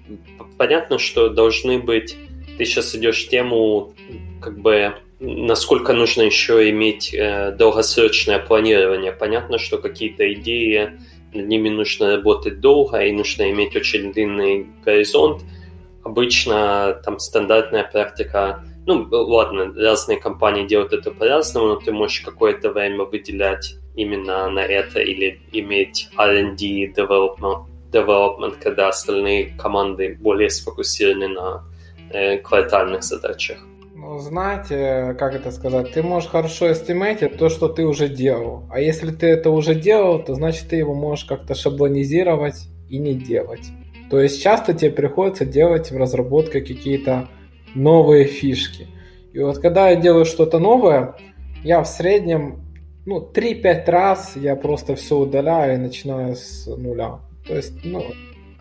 понятно, что должны быть... Ты сейчас идешь тему, как бы, насколько нужно еще иметь э, долгосрочное планирование. Понятно, что какие-то идеи, над ними нужно работать долго, и нужно иметь очень длинный горизонт. Обычно там стандартная практика ну, ладно, разные компании делают это по-разному, но ты можешь какое-то время выделять именно на это или иметь R&D development, development, когда остальные команды более сфокусированы на э, квартальных задачах. Ну, знаете, как это сказать, ты можешь хорошо эстимейтить то, что ты уже делал. А если ты это уже делал, то значит ты его можешь как-то шаблонизировать и не делать. То есть часто тебе приходится делать в разработке какие-то новые фишки. И вот когда я делаю что-то новое, я в среднем ну, 3-5 раз я просто все удаляю и начинаю с нуля. То есть, ну,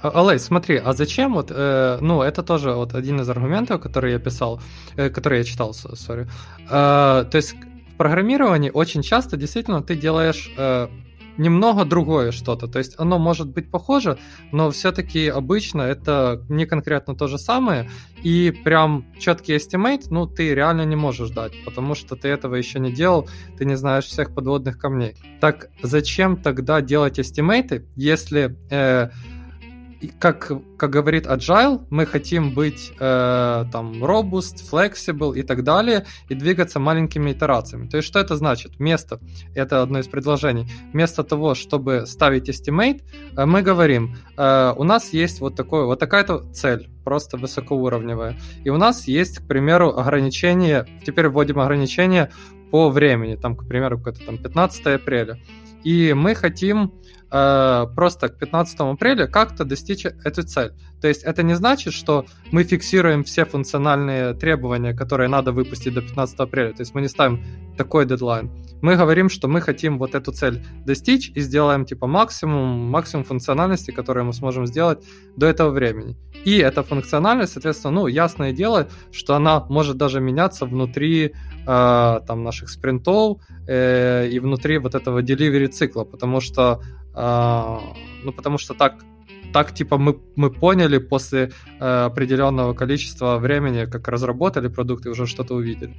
А, Алей, смотри, а зачем вот, э, ну, это тоже вот один из аргументов, который я писал, э, который я читал, сори. Э, то есть в программировании очень часто действительно ты делаешь э, немного другое что-то, то есть оно может быть похоже, но все-таки обычно это не конкретно то же самое, и прям четкий estimate, ну, ты реально не можешь дать, потому что ты этого еще не делал, ты не знаешь всех подводных камней. Так зачем тогда делать эстимейты, если э, как, как говорит Agile, мы хотим быть э, там robust, flexible и так далее, и двигаться маленькими итерациями. То есть что это значит? Вместо, это одно из предложений, вместо того, чтобы ставить estimate, э, мы говорим, э, у нас есть вот, такое, вот такая-то цель, просто высокоуровневая, и у нас есть, к примеру, ограничение, теперь вводим ограничение по времени, там, к примеру, какое-то там 15 апреля. и мы хотим э, просто к 15 апреля как-то достичь эту цель. То есть это не значит, что мы фиксируем все функциональные требования, которые надо выпустить до 15 апреля. То есть мы не ставим такой дедлайн. Мы говорим, что мы хотим вот эту цель достичь и сделаем типа максимум, максимум функциональности, которые мы сможем сделать до этого времени. И эта функциональность, соответственно, ну, ясное дело, что она может даже меняться внутри э, там наших спринтов э, и внутри вот этого delivery цикла, потому что, э, ну, потому что так так типа мы, мы поняли после э, определенного количества времени, как разработали продукт и уже что-то увидели.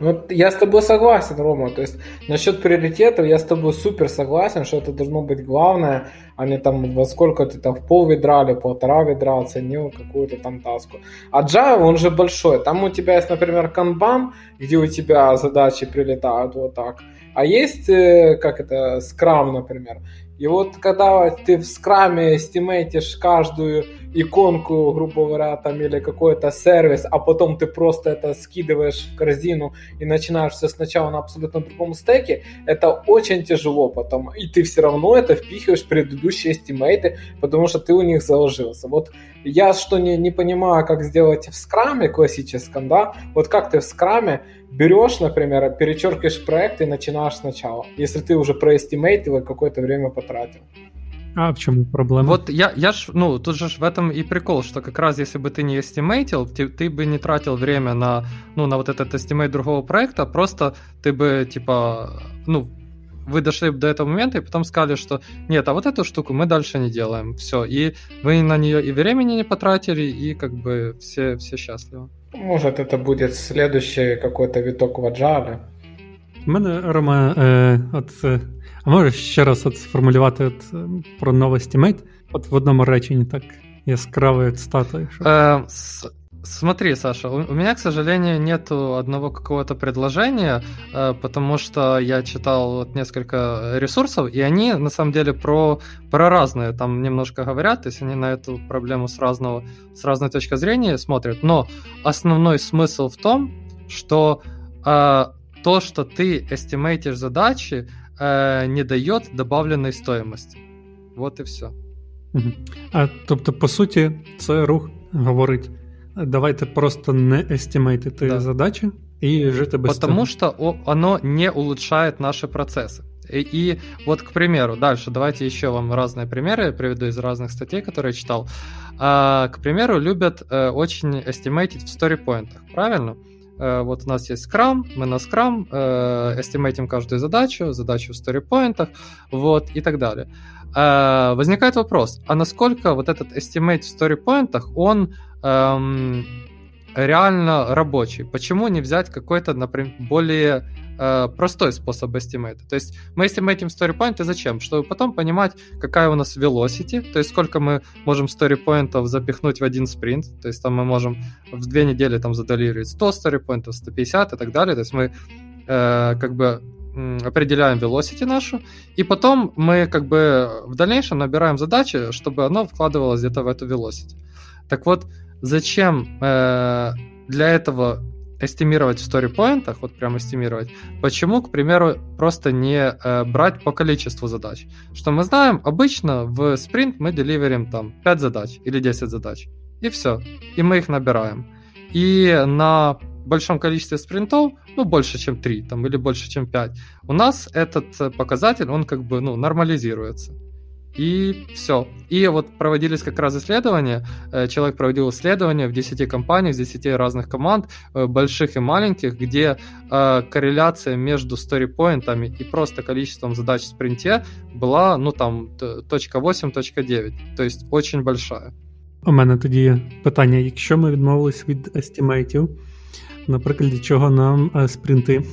Вот я с тобой согласен, Рома. То есть насчет приоритетов я с тобой супер согласен, что это должно быть главное, а не там во сколько ты там в пол ведра или полтора ведра оценил какую-то там таску. А Java, он же большой. Там у тебя есть, например, канбан, где у тебя задачи прилетают вот так. А есть, э, как это, скрам, например. И вот когда ты в скраме стимейтишь каждую иконку, грубо говоря, там или какой-то сервис, а потом ты просто это скидываешь в корзину и начинаешь все сначала на абсолютно другом стеке, это очень тяжело потом. И ты все равно это впихиваешь в предыдущие стимейты, потому что ты у них заложился. Вот я что не, не понимаю, как сделать в скраме классическом, да, вот как ты в скраме берешь, например, перечеркиваешь проект и начинаешь сначала, если ты уже проэстимейтил и какое-то время потратил. А в чем проблема? Вот я, я ж, ну, тут же в этом и прикол, что как раз если бы ты не эстимейтил, ты, ты бы не тратил время на, ну, на вот этот estimate другого проекта, просто ты бы, типа, ну, вы дошли до этого момента и потом сказали, что нет, а вот эту штуку мы дальше не делаем. Все. И вы на нее и времени не потратили, и как бы все, все счастливы. Может, это будет следующий какой-то виток в Agile. У мене, Рома, е, от, е, а можеш ще раз от сформулювати от, про новий estimate? От в одному реченні так яскравою цитатою. Що... Э, с- смотри, Саша, у, у меня, к сожалению, нету одного какого-то предложения, э, потому что я читал вот несколько ресурсов, и они на самом деле про, про разные там немножко говорят, то есть они на эту проблему с, разного, с разной точки зрения смотрят. Но основной смысл в том, что э, то, что ты эстимейтишь задачи, э, не дает добавленной стоимости. Вот и все. Мгм. А, тобто, по суті, це рух говорить: давайте просто не естімейтити Да. задачі і жити без Потому того. что о- оно не улучшает наши процессы. И, и вот, к примеру, дальше давайте еще вам разные примеры приведу из разных статей, которые я читал. А, к примеру, любят э, очень эстимейтить в сторипоинтах, правильно? Э, вот у нас есть Scrum, мы на Scrum э, каждую задачу, задачу в сторипоинтах, вот, и так далее. Э, возникает вопрос, а насколько вот этот estimate в story point ах, он эм, реально рабочий? Почему не взять какой-то, например, более э, простой способ estimate а? То есть мы estimate им story point ы зачем? Чтобы потом понимать, какая у нас velocity, то есть сколько мы можем story point ов запихнуть в один спринт, то есть там мы можем в две недели там заделиривать 100 сторипоинтов, 150 и так далее, то есть мы э, как бы определяем velocity нашу, и потом мы как бы в дальнейшем набираем задачи, чтобы оно вкладывалось где-то в эту velocity. Так вот, зачем э, для этого эстимировать в сторипоинтах, вот прям эстимировать, почему, к примеру, просто не э, брать по количеству задач? Что мы знаем, обычно в спринт мы деливерим там 5 задач или 10 задач, и все, и мы их набираем. И на большом количестве спринтов, ну, больше, чем 3, там, или больше, чем 5, у нас этот э, показатель, он как бы, ну, нормализируется. И все. И вот проводились как раз исследования. Э, Человек проводил исследования в 10 компаниях, с 10 разных команд, э, больших и маленьких, где э, корреляция между сторипоинтами и просто количеством задач в спринте была, ну там, т- точка 8, точка 9. То есть очень большая. У мене тоді є питання: якщо ми відмовились від естімейтів, наприклад, для чого нам е, спринти?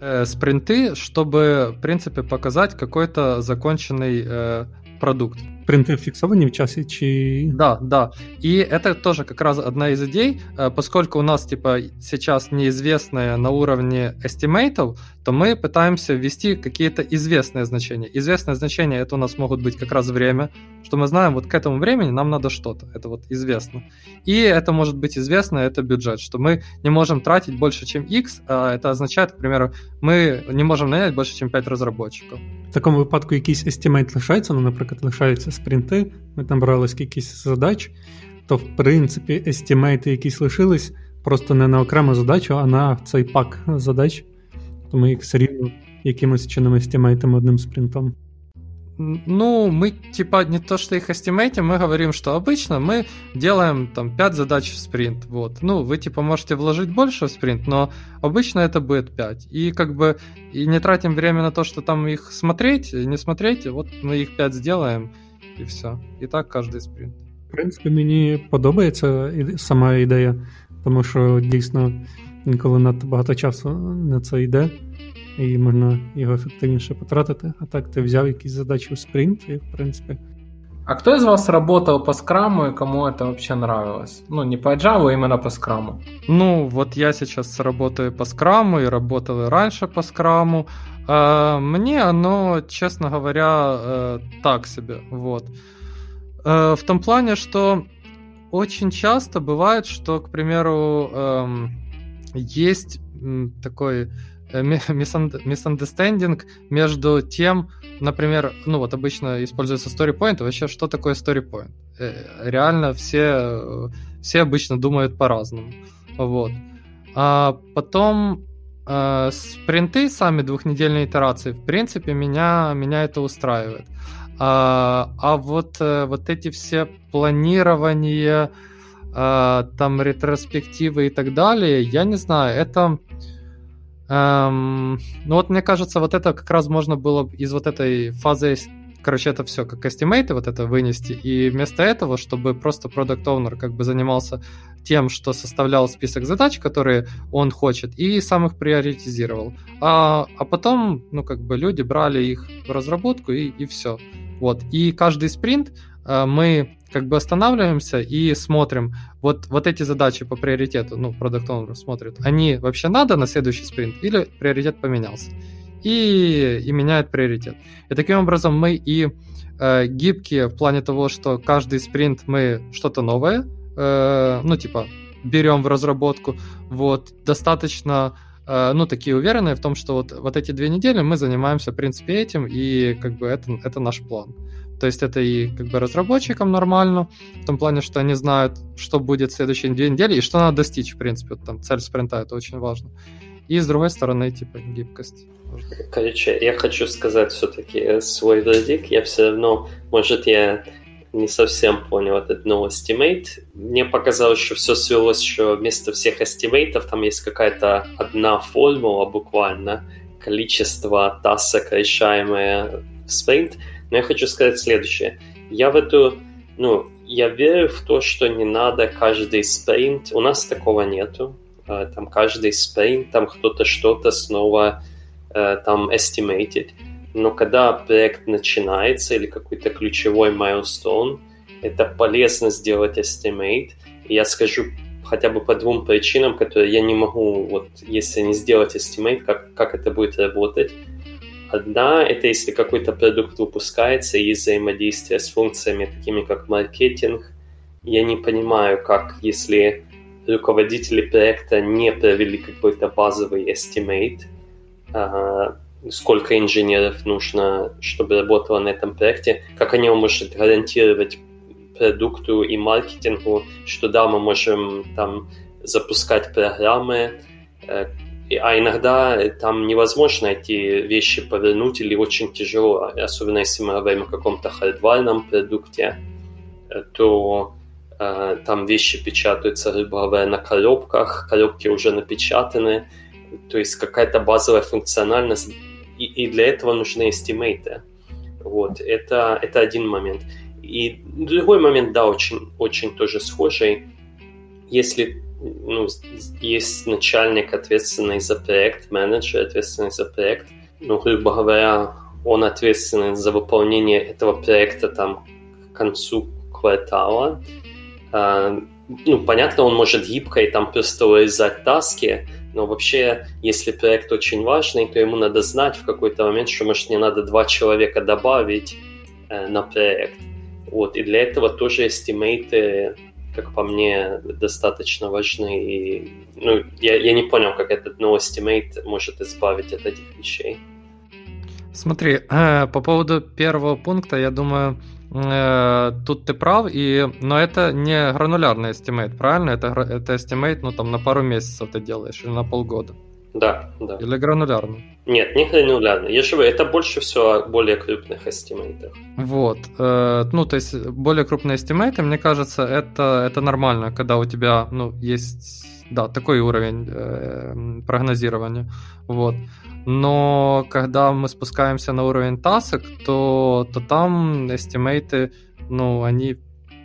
Э, Спринты, чтобы, в принципе, показать какой-то законченный э, продукт. спринти фіксовані в часі, чи... Да, да. И это тоже как раз одна из идей, э, поскольку у нас типа сейчас неизвестное на уровне estimate ов, то мы пытаемся ввести какие-то известные значения. Известные значения это у нас могут быть как раз время, что мы знаем, вот к этому времени нам надо что-то, это вот известно. И это может быть известно, это бюджет, что мы не можем тратить больше, чем X, а это означает, к примеру, мы не можем нанять больше, чем 5 разработчиков. В такому випадку якийсь естімейт лишається, ну, наприклад, лишаються спринти, ми там брали кількість задач, то в принципі естімейти якісь лишились просто не на окрему задачу, а на цей пак задач. То ми їх все рівно якимось чином естімейтимо одним спринтом. Ну, мы типа не то, что их эстимейтим, мы говорим, что обычно мы делаем там 5 задач в спринт. Вот. Ну, вы типа можете вложить больше в спринт, но обычно это будет 5. И как бы и не тратим время на то, что там их смотреть, не смотреть, вот мы их 5 сделаем, и все. И так каждый спринт. В принципі, мені подобається сама ідея, тому що дійсно інколи надто багато часу на це йде. і можна його ефективніше потратити. А так ти взяв якісь задачі у спринт, і в принципі. А кто из вас работал по скраму и кому это вообще нравилось? Ну, не по Java, а именно по скраму. Ну, вот я сейчас работаю по скраму и работал и раньше по скраму. А, мне оно, честно говоря, э, так себе. Вот. Э, в том плане, что очень часто бывает, что, к примеру, эм, есть такой Э, misunderstanding между тем, например, ну вот обычно используется story point, вообще что такое story point? Э, реально все, все обычно думают по-разному. Вот. А потом э, спринты, сами двухнедельные итерации, в принципе, меня, меня это устраивает. А, а вот, вот эти все планирования, там ретроспективы и так далее, я не знаю, это Эм, ну вот мне кажется, вот это как раз можно было из вот этой фазы, короче, это все как estimate вот это вынести, и вместо этого, чтобы просто продукт owner как бы занимался тем, что составлял список задач, которые он хочет, и сам их приоритизировал. А, а потом, ну как бы люди брали их в разработку и, и все. Вот. И каждый спринт э, мы как бы останавливаемся и смотрим, вот, вот эти задачи по приоритету, ну, продукт Owner смотрит, они вообще надо на следующий спринт или приоритет поменялся? И, и меняет приоритет. И таким образом мы и э, гибкие в плане того, что каждый спринт мы что-то новое, э, ну, типа, берем в разработку, вот, достаточно э, ну, такие уверенные в том, что вот, вот эти две недели мы занимаемся, в принципе, этим, и как бы это, это наш план. То есть это и как бы разработчикам нормально, в том плане, что они знают, что будет в следующие две недели и что надо достичь, в принципе. Вот там цель спринта, это очень важно. И с другой стороны, типа, гибкость. Короче, я хочу сказать все-таки свой вердикт. Я все равно, может, я не совсем понял этот новый estimate. Мне показалось, что все свелось, что вместо всех estimate ов там есть какая-то одна формула буквально, количество task ок, решаемое в спринт. Но я хочу сказать следующее. Я в эту, ну, я верю в то, что не надо каждый спринт, у нас такого нету, э, там каждый спринт, там кто-то что-то снова э, там estimated. Но когда проект начинается или какой-то ключевой milestone, это полезно сделать estimate. И я скажу хотя бы по двум причинам, которые я не могу, вот если не сделать estimate, как, как это будет работать. Одна – это если какой-то продукт выпускается и взаимодействие с функциями, такими как маркетинг. Я не понимаю, как если руководители проекта не провели какой-то базовый estimate, а, сколько инженеров нужно, чтобы работало на этом проекте, как они могут гарантировать продукту и маркетингу, что да, мы можем там запускать программы, э, а иногда там невозможно эти вещи повернуть или очень тяжело, особенно если мы говорим о каком-то хардварном продукте, э, то э, там вещи печатаются, грубо говоря, на коробках, коробки уже напечатаны, то есть какая-то базовая функциональность, и, и для этого нужны эстимейты. Вот, это, это один момент. И другой момент, да, очень, очень тоже схожий. Если ну, есть начальник, ответственный за проект, менеджер, ответственный за проект. Ну, грубо говоря, он ответственен за выполнение этого проекта там концу квартала. А, ну, понятно, он может гибко и там просто урезать таски, но вообще, если проект очень важный, то ему надо знать в какой-то момент, что, может, мне надо два человека добавить э, на проект. Вот, и для этого тоже эстимейты, как по мне, достаточно важны. И, ну, я, я не понял, как этот no estimate может избавить от этих вещей. Смотри, э, по поводу первого пункта, я думаю, э, тут ты прав, и, но это не гранулярный estimate, правильно? Это, это estimate, ну, там, на пару месяцев ты делаешь, или на полгода. Да, да. Или гранулярный? Нет, не гранулярный. Я говорю, это больше всего о более крупных эстимейтах. Вот. Э, ну, то есть, более крупные эстимейты, мне кажется, это, это нормально, когда у тебя, ну, есть, да, такой уровень э, прогнозирования. Вот. Но когда мы спускаемся на уровень тасок, то, то там эстимейты, ну, они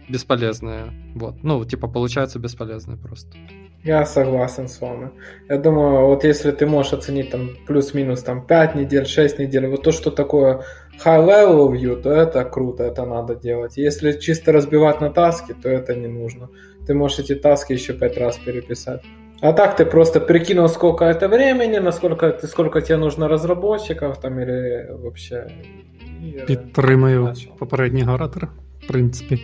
бесполезные. Вот. Ну, типа, получаются бесполезные просто. Я согласен с вами. Я думаю, вот если ты можешь оценить там плюс-минус там 5 недель, 6 недель, вот то, что такое high-level view, то это круто, это надо делать. Если чисто разбивать на таски, то это не нужно. Ты можешь эти таски еще 5 раз переписать. А так ты просто прикинул, сколько это времени, насколько ты, сколько тебе нужно разработчиков там или вообще. Підтримую попередній оратор, в принципі.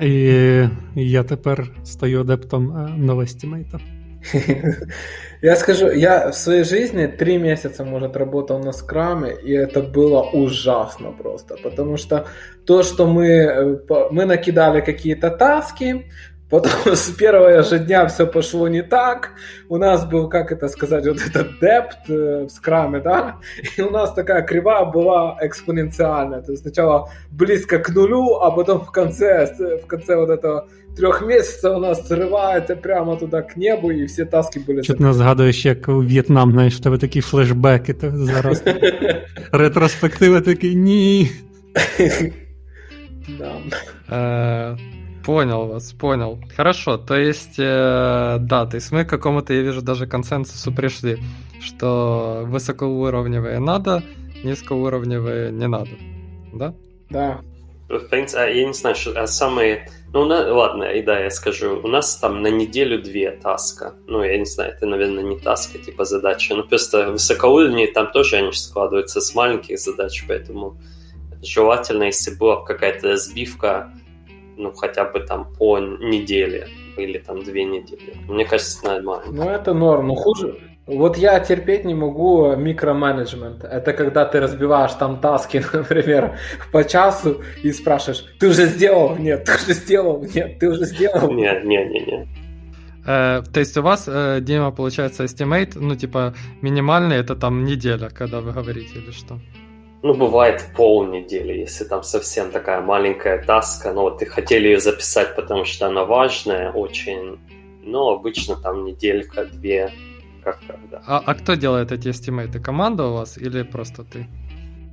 І я тепер стаю адептом новостімейта. Я скажу, я в своей жизни три месяца, может, работал на скраме, и это было ужасно просто, потому что то, что мы, э, мы накидали какие-то таски, Потом с первого же дня все пошло не так. У нас был, как это сказать, вот этот депт э, в скраме, да, и у нас такая кривая была экспоненциальная. То есть сначала близко к нулю, а потом в конце, в конце вот этого трех месяцев у нас срывається прямо туда к небу, и все таски были. Чуть не згадуєш, як у В'єтнам, знаєш, в тебе такі флешбеки, то зараз ретроспектива такі ні. Да. Понял вас, понял. Хорошо, то есть, э, да, то есть мы к какому-то, я вижу, даже консенсусу пришли, что высокоуровневые надо, низкоуровневые не надо, да? Да. В принципе, а я не знаю, что а самые... Ну, на... ладно, и да, я скажу. У нас там на неделю две таска. Ну, я не знаю, это, наверное, не таска, типа задача. Ну, просто высокоуровневые там тоже они складываются с маленьких задач, поэтому желательно, если была какая-то разбивка ну, хотя бы там по неделе или там две недели. Мне кажется, нормально. Ну, это норм. Но хуже, вот я терпеть не могу микроменеджмент. Это когда ты разбиваешь там таски, например, по часу и спрашиваешь, ты уже сделал? Нет, ты уже сделал? Нет, ты уже сделал? Нет, нет, нет, нет. Э, то есть у вас, э, Дима, получается, estimate, ну, типа, минимальный, это там неделя, когда вы говорите, или что? Ну, бывает полнедели, если там совсем такая маленькая таска, но вот и хотели ее записать, потому что она важная очень, но обычно там неделька, две, как когда. А, а кто делает эти эстимейты? Команда у вас или просто ты?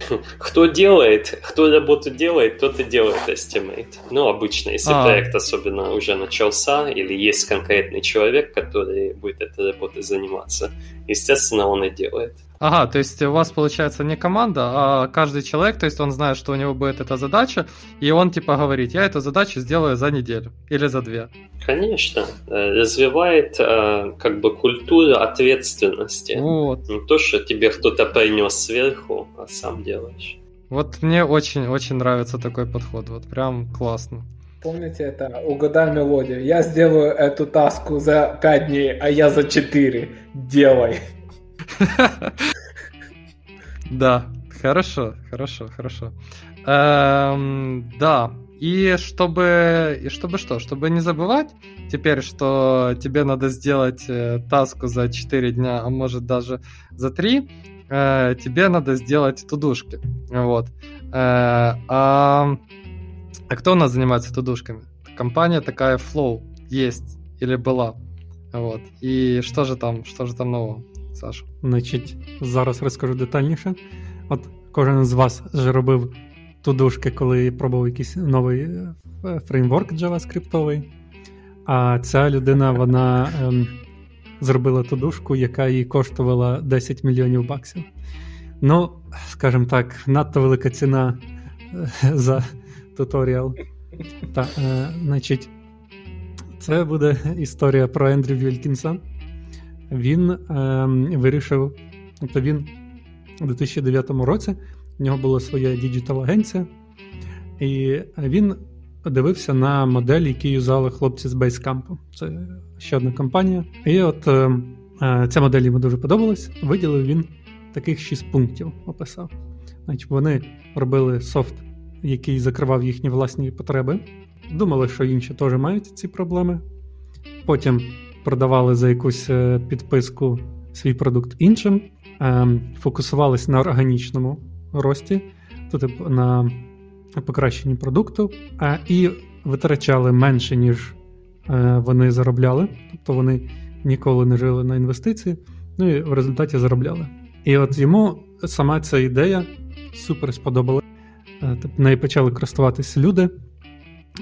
Кто делает, кто работу делает, тот и делает estimate. Ну, обычно, если а. проект особенно уже начался, или есть конкретный человек, который будет этой работой заниматься, естественно, он и делает. Ага, то есть у вас получается не команда, а каждый человек, то есть он знает, что у него будет эта задача, и он типа говорит, я эту задачу сделаю за неделю или за две. Конечно, э, развивает э, как бы культуру ответственности. Вот. Не то, что тебе кто-то принес сверху, а сам делаешь. Вот мне очень-очень нравится такой подход, вот прям классно. Помните это? Угадай мелодию. Я сделаю эту таску за 5 дней, а я за 4. Делай. Да, хорошо, хорошо, хорошо. Эм, да, и чтобы, и чтобы что? Чтобы не забывать теперь, что тебе надо сделать э, таску за 4 дня, а может даже за 3, э, тебе надо сделать тудушки. Вот. Э, а, а кто у нас занимается тудушками? Компания такая Flow есть или была. Вот. И что же там, что же там нового? Саша? Значить, зараз розкажу детальніше. От кожен з вас вже робив тудушки, коли пробував якийсь новий е, фреймворк JavaScript. А ця людина вона ем, зробила тудушку, яка їй коштувала 10 мільйонів баксів. Ну, скажімо так, надто велика ціна е, за туторіал. Так, е, значить, це буде історія про Ендрю Вількінса. Він е, вирішив, тобто він у 2009 році в нього була своя діджитал-агенція, і він дивився на модель, які юзали хлопці з Basecamp. Це ще одна компанія. І от е, е, ця модель йому дуже подобалась. Виділив він таких шість пунктів, описав. Значить, Вони робили софт, який закривав їхні власні потреби. Думали, що інші теж мають ці проблеми. Потім продавали за якусь е, підписку свій продукт іншим, ем, фокусувались на органічному рості, тобто на покращенні продукту, і витрачали менше, ніж е, вони заробляли. Тобто вони ніколи не жили на інвестиції, ну і в результаті заробляли. І от йому сама ця ідея супер сподобалася. Е, тобто нею почали користуватися люди.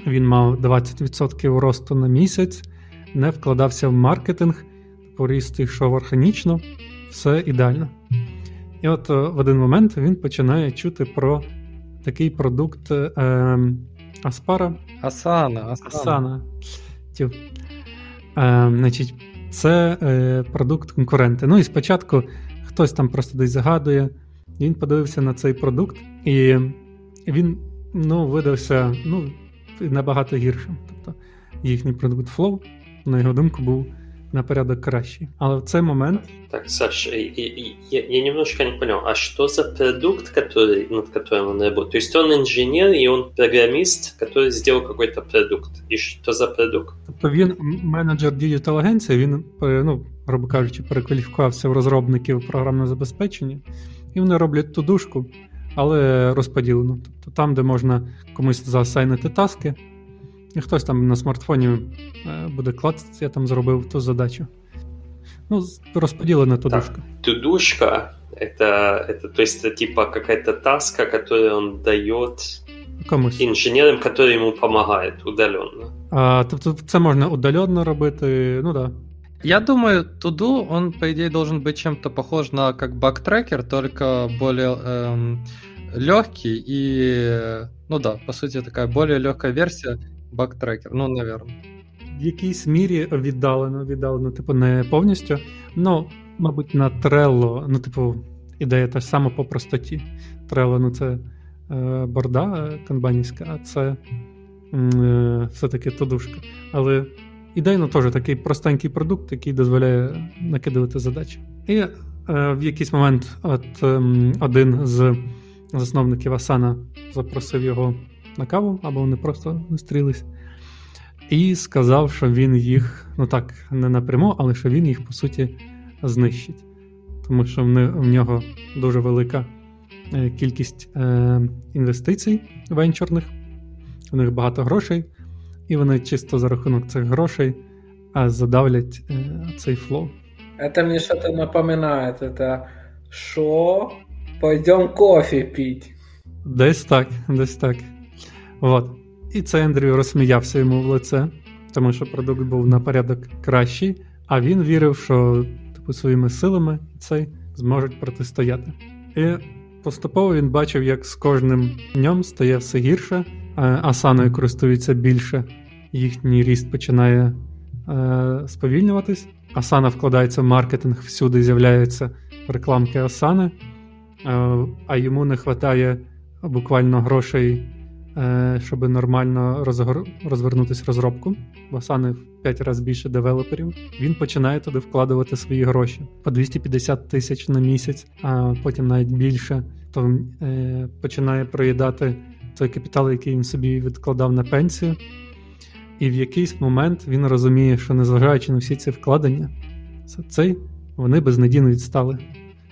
Він мав 20% росту на місяць, не вкладався в маркетинг, поріст йшов органічно, все ідеально. І от е, в один момент він починає чути про такий продукт е, Аспара. Асана. Асана. Асана. Е, значить, Це е, продукт конкуренти. Ну і спочатку хтось там просто десь загадує. Він подивився на цей продукт, і він ну, видався ну, набагато гіршим. Тобто їхній продукт Flow, на його думку, був на порядок кращий. Але в цей момент... Так, Саша, я, я немножко не понял, а что за продукт, который, над которым он работает? То есть он инженер и он программист, который сделал какой-то продукт. И что за продукт? Тобто він менеджер діджитал агенції, він, ну, грубо кажучи, перекваліфікувався в розробників програмного забезпечення, і вони роблять ту дужку, але розподілено. Тобто там, де можна комусь заасайнити таски, і хтось там на смартфоні е, буде клацати, я там зробив ту задачу. Ну, розподілена тудушка. Тудушка это, это, то есть это типа какая-то таска, которую он дает Комусь. инженерам, которые ему помогают удаленно. А, Тобто це можна удаленно робити, ну да. Я думаю, Туду, он, по идее, должен быть чем-то похож на как бактрекер, только более эм, легкий и, ну да, по сути, такая более легкая версия бактрекер, ну, наверное. В якійсь мірі віддалено, віддалено, типу, не повністю. Ну, мабуть, на Trello, ну, типу, ідея та ж сама по простоті. Trello, ну, це е, борда е, канбанівська, а це е, все-таки тодушка. Але ідейно теж такий простенький продукт, який дозволяє накидувати задачі. І е, в якийсь момент от, е, один з засновників Асана запросив його на каву, або вони просто зустрілись, і сказав, що він їх, ну так, не напряму, але що він їх по суті знищить. Тому що в нього дуже велика е, кількість е, інвестицій венчурних, у них багато грошей, і вони чисто за рахунок цих грошей задавлять е, цей флоу. Это мне что-то напоминает. Это шо? Пойдем кофе пить. Десь так, десь так. От. І це Ендрю розсміявся йому в лице, тому що продукт був на порядок кращий, а він вірив, що типу, своїми силами цей зможуть протистояти. І поступово він бачив, як з кожним днем стає все гірше, асаною користується більше, їхній ріст починає е, сповільнюватись. Асана вкладається в маркетинг, всюди з'являються рекламки Асани, е, а йому не вистачає буквально грошей. Е, щоб нормально розгор... розвернутися розробку, бо Asana в 5 разів більше девелоперів. Він починає туди вкладувати свої гроші по 250 тисяч на місяць, а потім навіть більше. То е, починає проїдати той капітал, який він собі відкладав на пенсію. І в якийсь момент він розуміє, що незважаючи на всі ці вкладення, цей вони безнадійно відстали.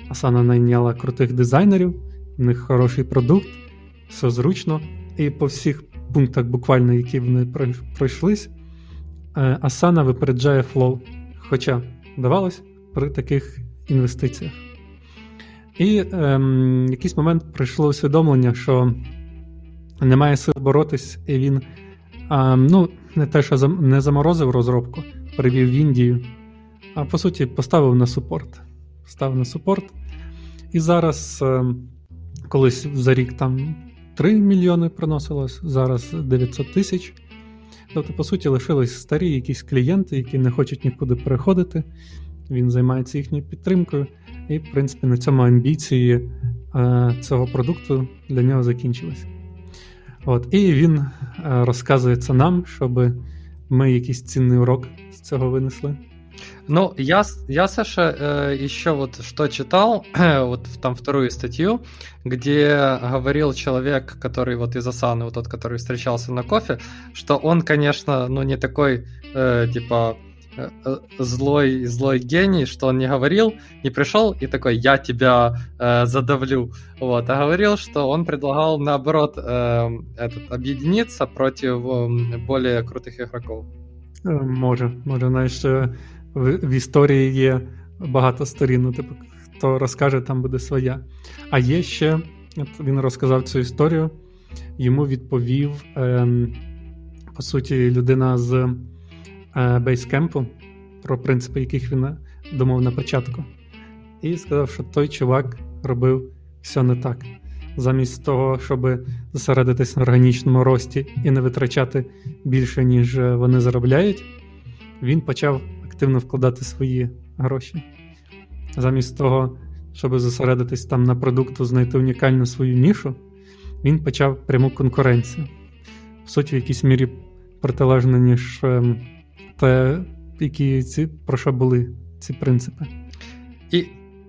Асана найняла крутих дизайнерів, в них хороший продукт, все зручно. І по всіх пунктах, буквально, які вони пройшлись, Asana випереджає Flow. Хоча, здавалось, при таких інвестиціях. І ем, в якийсь момент прийшло усвідомлення, що немає сил боротись, і він ем, ну, не те, що не заморозив розробку, перевів в Індію, а по суті поставив на супорт. Поставив на супорт. І зараз, ем, колись за рік там 3 мільйони приносилось, зараз 900 тисяч. Тобто, по суті, лишились старі якісь клієнти, які не хочуть нікуди переходити. Він займається їхньою підтримкою, і, в принципі, на цьому амбіції е, цього продукту для нього закінчились. От, І він е, розказує це нам, щоб ми якийсь цінний урок з цього винесли. Ну, я, я Саша, э, еще вот что читал, вот там вторую статью, где говорил человек, который вот из Асаны, вот тот, который встречался на кофе, что он, конечно, ну не такой, э, типа, э, э злой, злой гений, что он не говорил, не пришел и такой, я тебя э, задавлю, вот, а говорил, что он предлагал, наоборот, э, этот, объединиться против э, более крутых игроков. Може, може, знаєш, в, в історії є багато сторін. Ну, типу, хто розкаже, там буде своя. А є ще, от він розказав цю історію, йому відповів, ем, по суті, людина з е, бейскемпу, про принципи, яких він думав на початку. І сказав, що той чувак робив все не так. Замість того, щоб зосередитись на органічному рості і не витрачати більше, ніж вони заробляють, він почав активно вкладати свої гроші. Замість того, щоб зосередитись там на продукту, знайти унікальну свою нішу, він почав пряму конкуренцію. В суті, в якійсь мірі протилежно, ніж ем, те, які ці, про що були ці принципи. І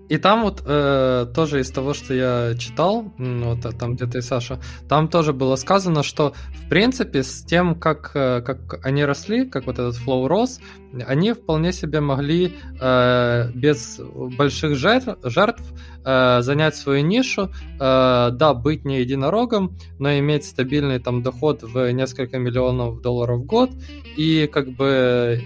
И там вот э, тоже из того, что я читал, вот а там где-то и Саша, там тоже было сказано, что в принципе с тем, как, э, как они росли, как вот этот флоу рос, они вполне себе могли э, без больших жертв, жертв э, занять свою нишу, э, да, быть не единорогом, но иметь стабильный там доход в несколько миллионов долларов в год и как бы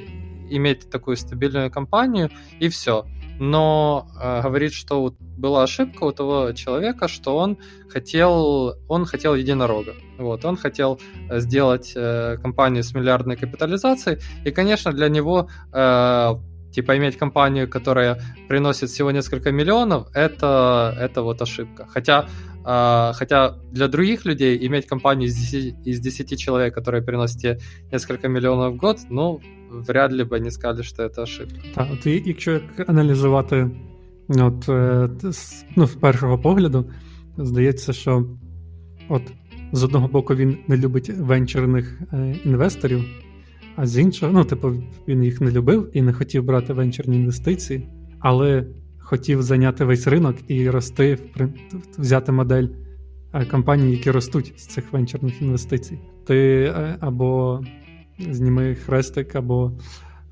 иметь такую стабильную компанию и все но э, говорит, что вот была ошибка у того человека, что он хотел, он хотел единорога. Вот, он хотел э, сделать э, компанию с миллиардной капитализацией, и, конечно, для него э, типа иметь компанию, которая приносит всего несколько миллионов, это, это вот ошибка. Хотя, э, хотя для других людей иметь компанию из 10, из 10 человек, которая приносит несколько миллионов в год, ну, вряд ли бы они сказали, що це ошибка. Так, от якщо аналізувати от, ну, з першого погляду, здається, що от з одного боку він не любить венчурних е, інвесторів, а з іншого, ну, типу, він їх не любив і не хотів брати венчурні інвестиції, але хотів зайняти весь ринок і рости, взяти модель е, компаній, які ростуть з цих венчурних інвестицій. Ти е, або зніми хрестик або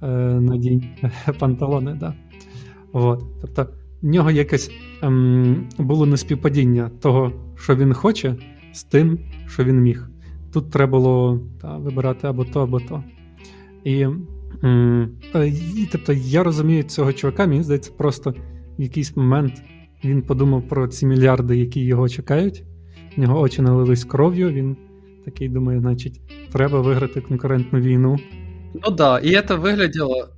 е, надінь панталони. Да. От. Тобто в нього якесь ем, було неспівпадіння того, що він хоче, з тим, що він міг. Тут треба було та, вибирати або то, або то. І, ем, і тобто, я розумію цього чувака, мені здається, просто в якийсь момент він подумав про ці мільярди, які його чекають. В нього очі налились кров'ю. він такий думає, значить, треба виграти конкурентну війну. Ну да, и это выглядело,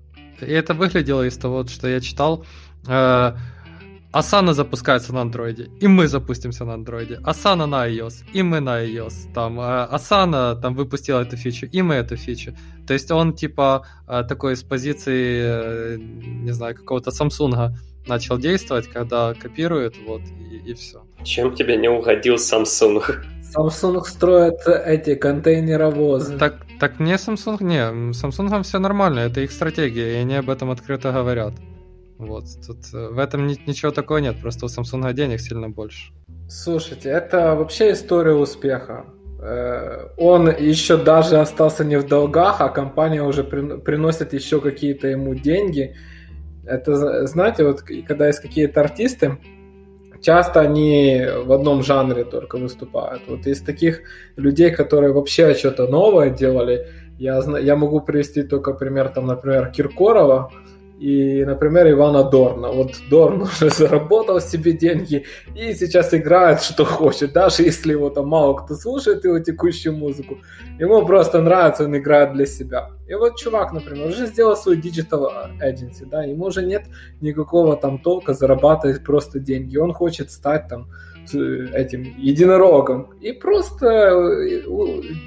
и это выглядело из того, что я читал. Э, Asana запускается на андроиде, и мы запустимся на андроиде. Asana на iOS, и мы на iOS. Там э, Asana там выпустила эту фичу, и мы эту фичу. То есть он типа э, такой с позиции, э, не знаю, какого-то Samsung начал действовать, когда копирует, вот, и, и все. Чем тебе не угодил Samsung? Samsung строит эти контейнеровозы. Так, так мне Samsung... Не, Samsung все нормально, это их стратегия, и они об этом открыто говорят. Вот, тут э, в этом ничего такого нет, просто у Samsung денег сильно больше. Слушайте, это вообще история успеха. Э, он еще даже остался не в долгах, а компания уже приносит еще какие-то ему деньги. Это, знаете, вот когда есть какие-то артисты, часто они в одном жанре только выступают. Вот из таких людей, которые вообще что-то новое делали, я, я могу привести только пример, там, например, Киркорова, и, например, Ивана Дорна. Вот Дорн уже заработал себе деньги и сейчас играет, что хочет. Даже если его там мало кто слушает его текущую музыку, ему просто нравится, он играет для себя. И вот чувак, например, уже сделал свой digital agency, да, ему уже нет никакого там толка зарабатывать просто деньги. Он хочет стать там этим единорогом и просто э,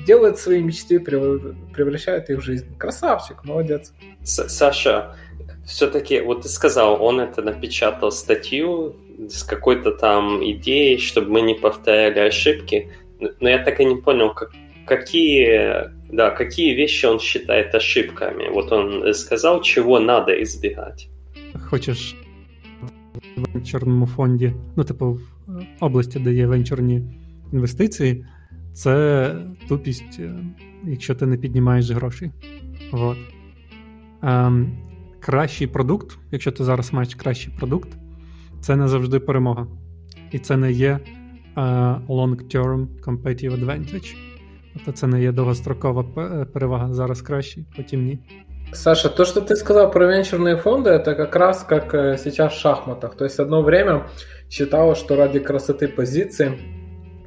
делает свои мечты, превращает их в жизнь. Красавчик, молодец. Саша, все-таки, вот ты сказал, он это напечатал статью с какой-то там идеей, чтобы мы не повторяли ошибки. Но я так и не понял, как, какие, да, какие вещи он считает ошибками. Вот он сказал, чего надо избегать. Хочеш в венчурному фонді, ну, типу, в області, де є венчурні інвестиції, це тупість, якщо ти не піднімаєш грошей. От. Ем, кращий продукт, якщо ти зараз маєш кращий продукт, це не завжди перемога. І це не є uh, long-term competitive advantage. Тобто це не є довгострокова перевага. Зараз краще, потім ні. Саша, то, что ты сказал про венчурные фонды, это как раз как э, сейчас в шахматах. То есть одно время считалось, что ради красоты позиции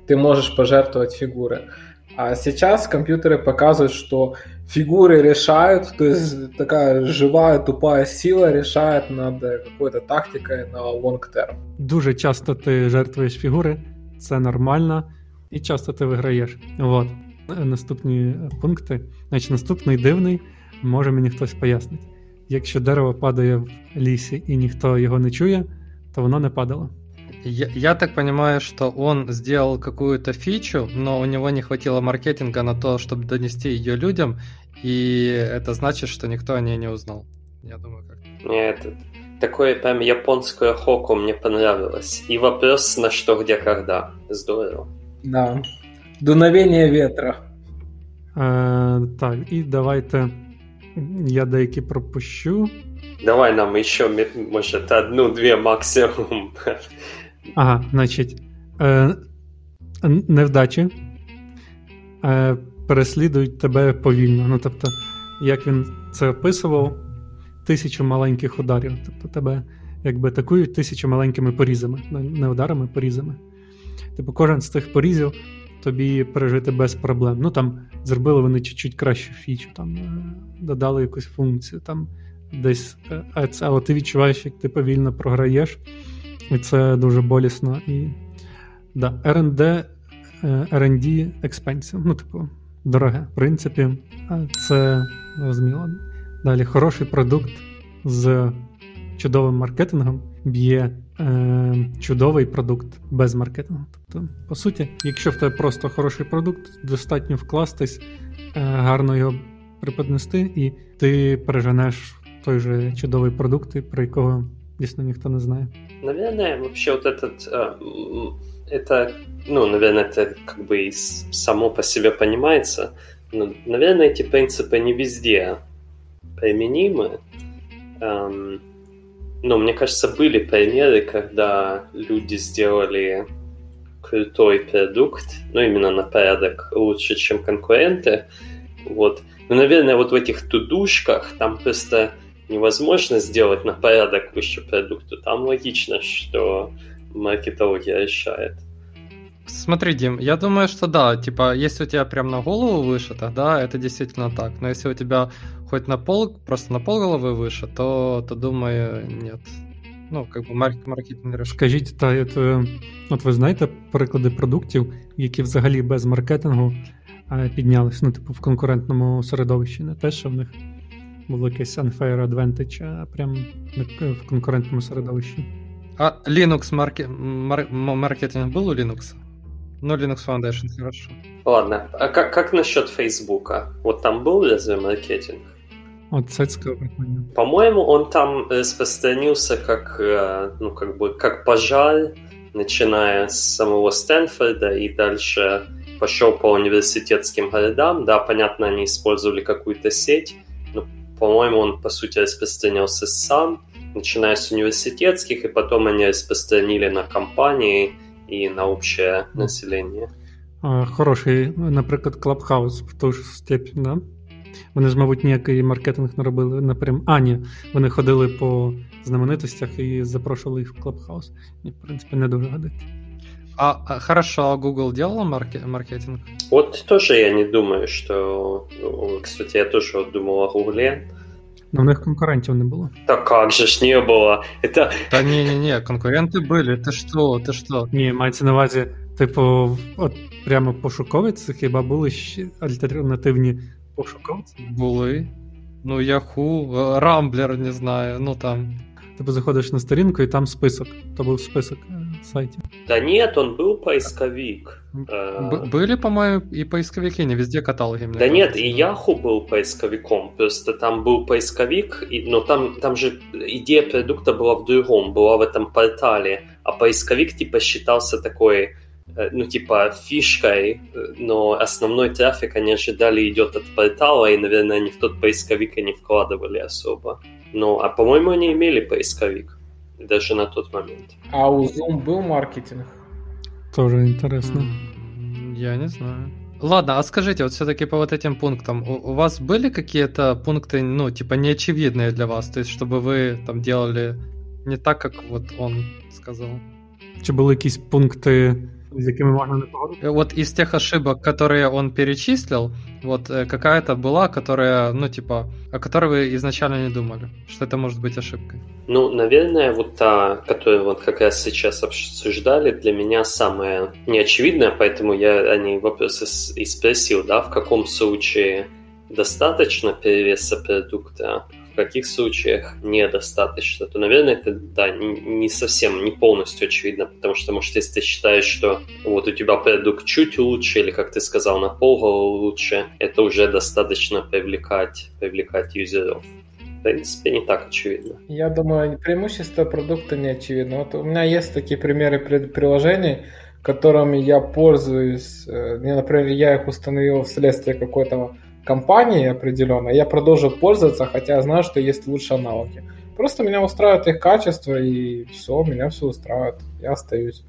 ты можешь пожертвовать фигуры. А сейчас компьютеры показывают, что фигуры решают, то есть такая живая, тупая сила решает над какой-то тактикой на long term. Дуже часто ти жертвуєш фігури, це нормально, і часто ти виграєш. От. Наступні пункти. Значить, наступний дивний, може мені хтось пояснить. Якщо дерево падає в лісі і ніхто його не чує, то воно не падало. Я, я так понимаю, что он сделал какую-то фичу, но у него не хватило маркетинга на то, чтобы донести ее людям, и это значит, что никто о ней не узнал. Я думаю, как. Нет, такое прям японское хоку мне понравилось. И вопрос на что, где, когда. Здорово. Да. Дуновение ветра. Е, так, і давайте я деякі пропущу. Давай нам еще, может, одну-две максимум. Ага, значить, е, невдачі е, переслідують тебе повільно. Ну, тобто, як він це описував, тисячу маленьких ударів. Тобто тебе якби атакують тисячу маленькими порізами, не ударами, порізами. Типу, кожен з тих порізів тобі пережити без проблем. Ну там зробили вони чуть-чуть кращу фічу, там е, додали якусь функцію, там десь, е, але ти відчуваєш, як ти повільно програєш. І це дуже болісно. І да, R&D, е, R&D expensive, ну, типу, дороге. В принципі, це зрозуміло. Далі хороший продукт з чудовим маркетингом б'є е, чудовий продукт без маркетингу. По суті, якщо в тебе просто хороший продукт, достатньо вкластись, гарно його преподнести, і ти переженеш той же чудовий продукт, про якого Если никто не знает. Наверное, вообще вот этот... Э, это, ну, наверное, это как бы само по себе понимается. Но, наверное, эти принципы не везде применимы. Эм, но мне кажется, были примеры, когда люди сделали крутой продукт, ну, именно на порядок лучше, чем конкуренты. Вот. Но, наверное, вот в этих тудушках там просто невозможно сделать на порядок выше продукта. Там логично, что маркетология решает. Смотри, Дим, я думаю, что да, типа, если у тебя прям на голову выше, тогда это действительно так. Но если у тебя хоть на пол, просто на пол головы выше, то, то думаю, нет. Ну, как би маркетинг. Скажіть, та от, от ви знаєте приклади продуктів, які взагалі без маркетингу піднялись, ну, типу, в конкурентному середовищі, не те, що в них було якесь unfair advantage, а прям в конкурентному середовищі. А Linux марке... мар... маркетинг был у Linux? Ну, Linux Foundation, хорошо. Ладно, а как, как насчет Фейсбука? Вот там был разве маркетинг? Вот сетского По-моему, он там распространился как, ну, как бы, как пожар, начиная с самого Стэнфорда и дальше пошел по университетским городам. Да, понятно, они использовали какую-то сеть, по-моему, он, по сути, распространился сам, начиная с университетских, и потом они распространили на компании и на общее население. Хороший, наприклад, Clubhouse в ту ж степень, да? Вони ж, мабуть, ніякий маркетинг не робили напрям. А, ні, вони ходили по знаменитостях і запрошували їх в Clubhouse. І, в принципі, не дуже годиться. А, а хорошо, а Google делал марке- маркетинг? Вот тоже я не думаю, что... Ну, кстати, я тоже вот думал о Гугле. Ну, у них конкурентів не було. Да как же ж не было. Это... Да не-не-не, конкуренты были, ты что, ты что? Ні, мається на увазі, типу, от прямо пошуковиці, хіба були ще альтернативні пошуковці? Були. Ну, Яху, э, Рамблер, не знаю, ну там. Типу заходиш на сторінку і там список. То був список е, сайтів. Да нет, он был поисковик. Э, Б- были, по-моему, и поисковики, не везде каталоги. мне Да нет, кажется, и да. Яху был поисковиком, просто там был поисковик, и, но там, там же идея продукта была в другом, была в этом портале, а поисковик типа считался такой, э, ну типа фишкой, э, но основной трафик они ожидали идет от портала, и, наверное, они в тот поисковик и не вкладывали особо. Ну, а по-моему, они имели поисковик, даже на тот момент. А у Zoom был маркетинг? Тоже інтересно. М, Я не знаю. Ладно, а скажите, вот все-таки по вот этим пунктам, у, у вас были какие-то пункты, ну, типа, неочевидные для вас? То есть, чтобы вы там делали не так, как вот он сказал? Чи були якісь пункти, з якими можна не погодитися? Э, Вот из тех ошибок, которые он перечислил, вот э, какая-то была, которая, ну, типа, о которой вы изначально не думали, что это может быть ошибкой. Ну, наверное, вот та, которую вот как раз сейчас обсуждали, для меня самая неочевидная, поэтому я о ней вопрос и спросил, да, в каком случае достаточно перевеса продукта, каких случаях недостаточно, то, наверное, это, да, не совсем, не полностью очевидно, потому что, может, если ты считаешь, что вот у тебя продукт чуть лучше, или, как ты сказал, на полголовы лучше, это уже достаточно привлекать, привлекать юзеров. В принципе, не так очевидно. Я думаю, преимущество продукта не очевидно. Вот у меня есть такие примеры приложений, которыми я пользуюсь. Э, Например, я их установил вследствие какой-то компании определенной. Я продолжил пользоваться, хотя знаю, что есть лучшие аналоги. Просто меня устраивает их качество, и все, меня все устраивает. Я остаюсь.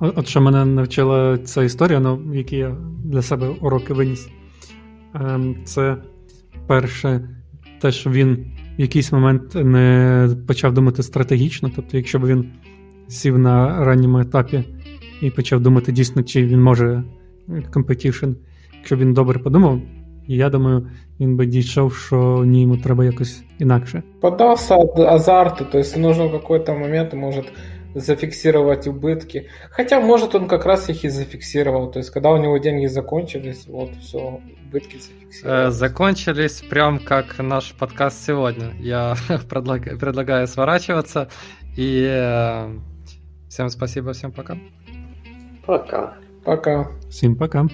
От що мене навчила ця історія, ну, які я для себе уроки виніс. Ем, Це перше, те, що він в якийсь момент не почав думати стратегічно. Тобто, якщо б він сів на ранньому етапі і почав думати дійсно, чи він може competition, якщо б він добре подумав, я думаю, він би дійшов, що ні, йому треба якось інакше. Поддался ад- азарту, то есть нужно в какой-то момент может зафиксировать убытки. Хотя, может, он как раз их и зафиксировал. То есть, когда у него деньги закончились, вот все, убытки Э, зафиксировал. закончились прям как наш подкаст сегодня. Я предлаг- предлагаю сворачиваться. И э, всем спасибо, всем пока. Пока. Пока. Всім пока.